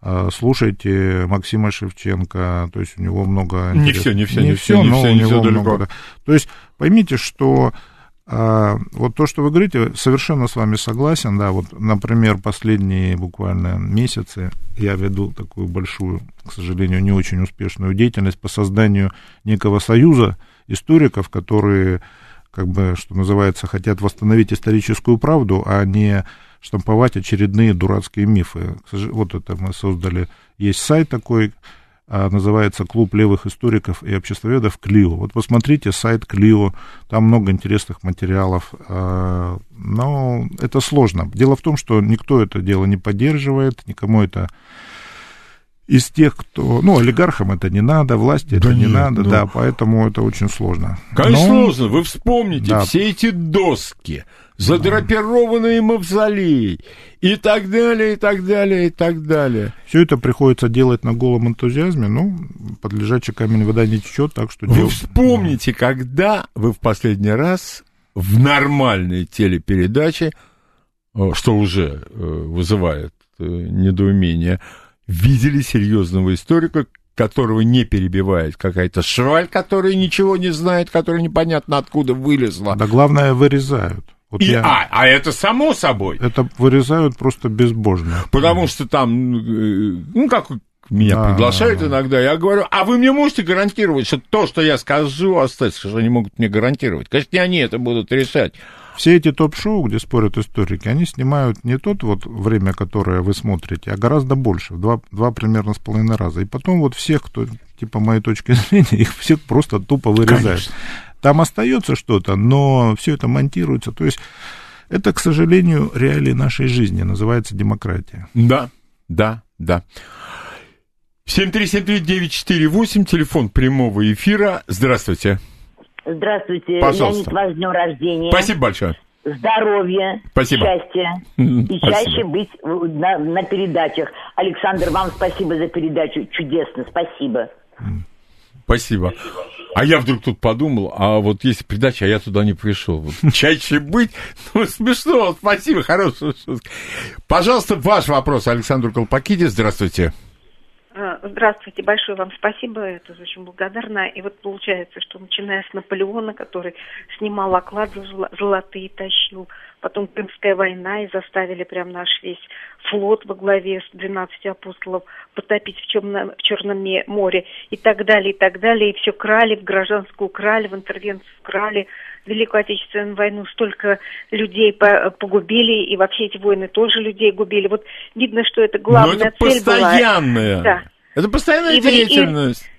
А, слушайте Максима Шевченко, то есть у него много... Не все, не все, не, не все, все, но все, него все далеко. много... То есть поймите, что а, вот то, что вы говорите, совершенно с вами согласен, да, вот, например, последние буквально месяцы я веду такую большую, к сожалению, не очень успешную деятельность по созданию некого союза историков, которые как бы, что называется, хотят восстановить историческую правду, а не штамповать очередные дурацкие мифы. Вот это мы создали. Есть сайт такой, а, называется «Клуб левых историков и обществоведов Клио». Вот посмотрите сайт Клио, там много интересных материалов, а, но это сложно. Дело в том, что никто это дело не поддерживает, никому это из тех, кто... Ну, олигархам это не надо, власти это не надо, ну... да, поэтому это очень сложно. Конечно, Но... сложно. Вы вспомните да. все эти доски, задрапированные мавзолей и так далее, и так далее, и так далее. Все это приходится делать на голом энтузиазме, ну, под лежачий камень вода не течет, так что... Вы дел... вспомните, когда вы в последний раз в нормальной телепередаче, э, что уже э, вызывает э, недоумение, видели серьезного историка, которого не перебивает какая-то шваль, которая ничего не знает, которая непонятно откуда вылезла. Да главное, вырезают. Вот и, я... а, а это само собой. Это вырезают просто безбожно. Потому что там, э, ну, как меня да, приглашают да, иногда, я говорю, а вы мне можете гарантировать, что то, что я скажу, остается, что они могут мне гарантировать? Конечно, не они это будут решать. Все эти топ-шоу, где спорят историки, они снимают не тот вот время, которое вы смотрите, а гораздо больше, в два, два примерно с половиной раза. И потом вот всех, кто, типа моей точки зрения, их всех просто тупо вырезают. Конечно. Там остается что-то, но все это монтируется. То есть это, к сожалению, реалии нашей жизни, называется демократия. Да, да, да. 7373948, телефон прямого эфира. Здравствуйте. Здравствуйте, Пожалуйста. Леонид, вас с днем рождения. Спасибо большое. Здоровья, Спасибо. счастья и спасибо. чаще быть на, на передачах. Александр, вам спасибо за передачу. Чудесно, спасибо. Спасибо. А я вдруг тут подумал, а вот есть передача, а я туда не пришел. Вот чаще быть, ну, смешно, спасибо, хорошая шутка. Пожалуйста, ваш вопрос, Александр Колпакидис, здравствуйте. А, Здравствуйте, большое вам спасибо, это очень благодарна. И вот получается, что начиная с Наполеона, который снимал оклады золо- золотые, тащил, потом Крымская война, и заставили прям наш весь флот во главе с 12 апостолов потопить в, Черном, в Черном море, и так далее, и так далее. И все крали, в гражданскую крали, в интервенцию крали. Великую Отечественную войну столько людей по- погубили, и вообще эти войны тоже людей губили. Вот видно, что это Но главная Ну, это цель была. постоянная. Да. Это постоянная И вы- и- деятельность.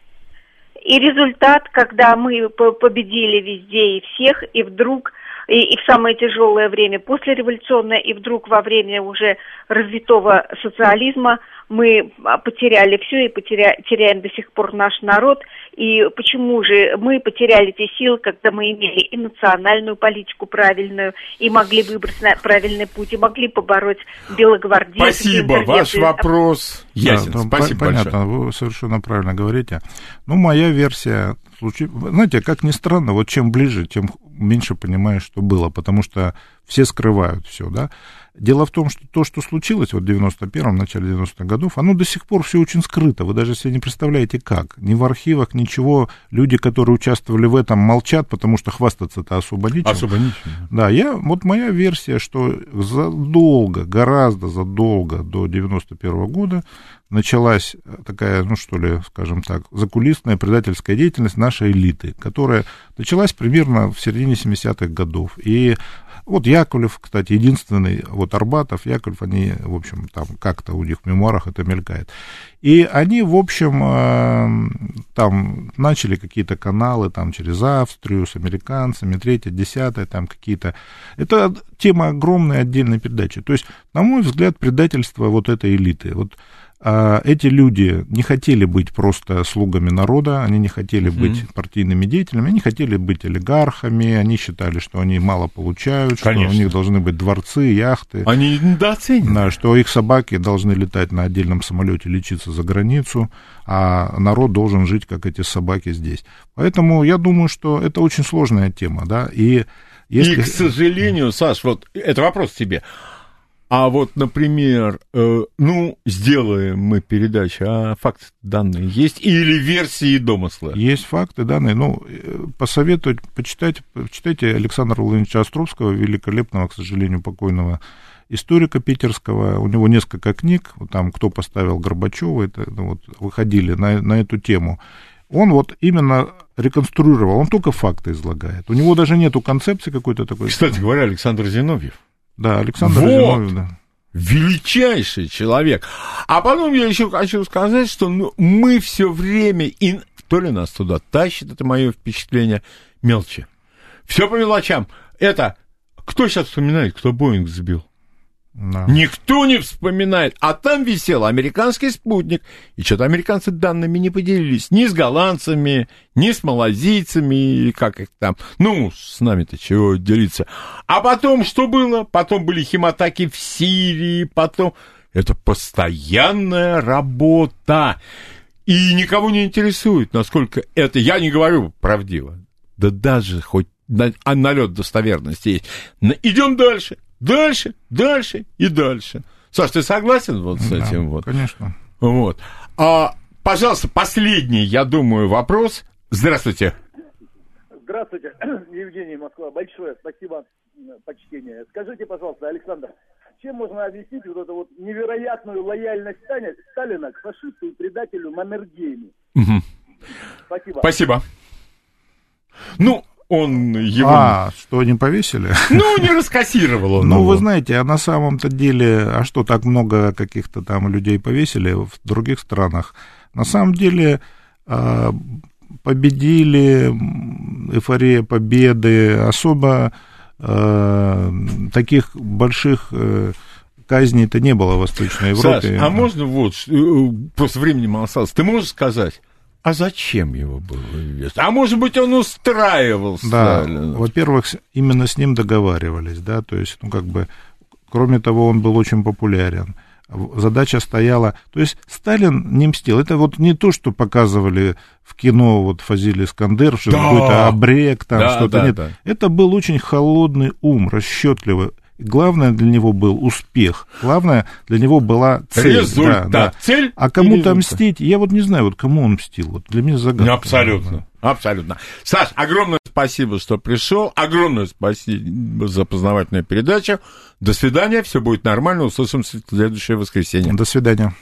И результат, когда мы по- победили везде и всех, и вдруг, и, и в самое тяжелое время послереволюционное, и вдруг во время уже развитого социализма мы а, потеряли все и потеря, теряем до сих пор наш народ. И почему же мы потеряли эти силы, когда мы имели и национальную политику правильную, и могли выбрать на- правильный путь, и могли побороть белогвардейцев. Спасибо, ваш вопрос ясен. Да, Спасибо по- Понятно, большое. вы совершенно правильно говорите. Ну, моя версия, случай... знаете, как ни странно, вот чем ближе, тем меньше понимаешь, что было, потому что все скрывают все, да. Дело в том, что то, что случилось вот в 91-м, начале 90-х годов, оно до сих пор все очень скрыто. Вы даже себе не представляете, как. Ни в архивах, ничего. Люди, которые участвовали в этом, молчат, потому что хвастаться-то особо нечем. Особо ничего. Да, я, вот моя версия, что задолго, гораздо задолго до 91 года началась такая, ну что ли, скажем так, закулисная предательская деятельность нашей элиты, которая началась примерно в середине 70-х годов. И вот Яковлев, кстати, единственный, вот Арбатов, Яковлев, они, в общем, там как-то у них в мемуарах это мелькает. И они, в общем, э, там начали какие-то каналы там через Австрию с американцами, третье, десятое, там какие-то... Это тема огромной отдельной передачи. То есть, на мой взгляд, предательство вот этой элиты. Вот эти люди не хотели быть просто слугами народа, они не хотели быть партийными деятелями, они хотели быть олигархами, они считали, что они мало получают, что Конечно. у них должны быть дворцы, яхты. Они недооценены. Да, что их собаки должны летать на отдельном самолете, лечиться за границу, а народ должен жить, как эти собаки здесь. Поэтому я думаю, что это очень сложная тема, да, и если... И, к сожалению, Саш, вот это вопрос тебе. А вот, например, э, ну, сделаем мы передачу, а факты данные есть? Или версии и домыслы? Есть факты, данные. Ну, э, посоветовать, почитать, почитайте Александра Владимировича Островского, великолепного, к сожалению, покойного историка питерского. У него несколько книг, там «Кто поставил Горбачева», это, ну, вот, выходили на, на эту тему. Он вот именно реконструировал, он только факты излагает. У него даже нету концепции какой-то такой. Кстати говоря, Александр Зиновьев. Да, Александр Вот. Зиновьев, да. величайший человек. А потом я еще хочу сказать, что ну, мы все время, и то ли нас туда тащит, это мое впечатление, мелочи. Все по мелочам. Это, кто сейчас вспоминает, кто Боинг сбил? Да. Никто не вспоминает. А там висел американский спутник. И что-то американцы данными не поделились. Ни с голландцами, ни с малазийцами, как их там. Ну, с нами-то чего делиться. А потом что было? Потом были химатаки в Сирии, потом... Это постоянная работа. И никого не интересует, насколько это... Я не говорю правдиво. Да даже хоть а налет достоверности есть. Идем дальше, дальше, дальше и дальше. Саш, ты согласен вот с Да, этим вот? Конечно. Вот. А, пожалуйста, последний, я думаю, вопрос. Здравствуйте. Здравствуйте, Евгений Москва. Большое спасибо, м, почтение. Скажите, пожалуйста, Александр, чем можно объяснить вот эту вот невероятную лояльность Сталина, Сталина к фашисту и предателю Маннергейму? Мгм. Спасибо. Спасибо. Ну, он его... А, что не повесили? Ну, не раскассировал он Ну, вы знаете, а на самом-то деле, а что, так много каких-то там людей повесили в других странах? На самом деле а, победили, эйфория победы, особо а, таких больших э, казни-то не было в Восточной Европе. Саш, а можно вот, э, просто времени мало осталось, ты можешь сказать, а зачем его было ввести? А может быть, он устраивал Да, во-первых, именно с ним договаривались, да, то есть, ну, как бы, кроме того, он был очень популярен. Задача стояла, то есть Сталин не мстил. Это вот не то, что показывали в кино вот Фазиль Искандер, что Да. какой-то обрек, там Да, что-то да, нет. да. Это был очень холодный ум, расчетливый. Главное для него был успех. Главное для него была цель. Результат. Да, да. Цель А кому-то мстить, я вот не знаю, вот кому он мстил. Вот для меня загадка. Абсолютно. Абсолютно. Саш, огромное спасибо, что пришел. Огромное спасибо за познавательную передачу. До свидания. Все будет нормально. Услышимся в следующее воскресенье. До свидания.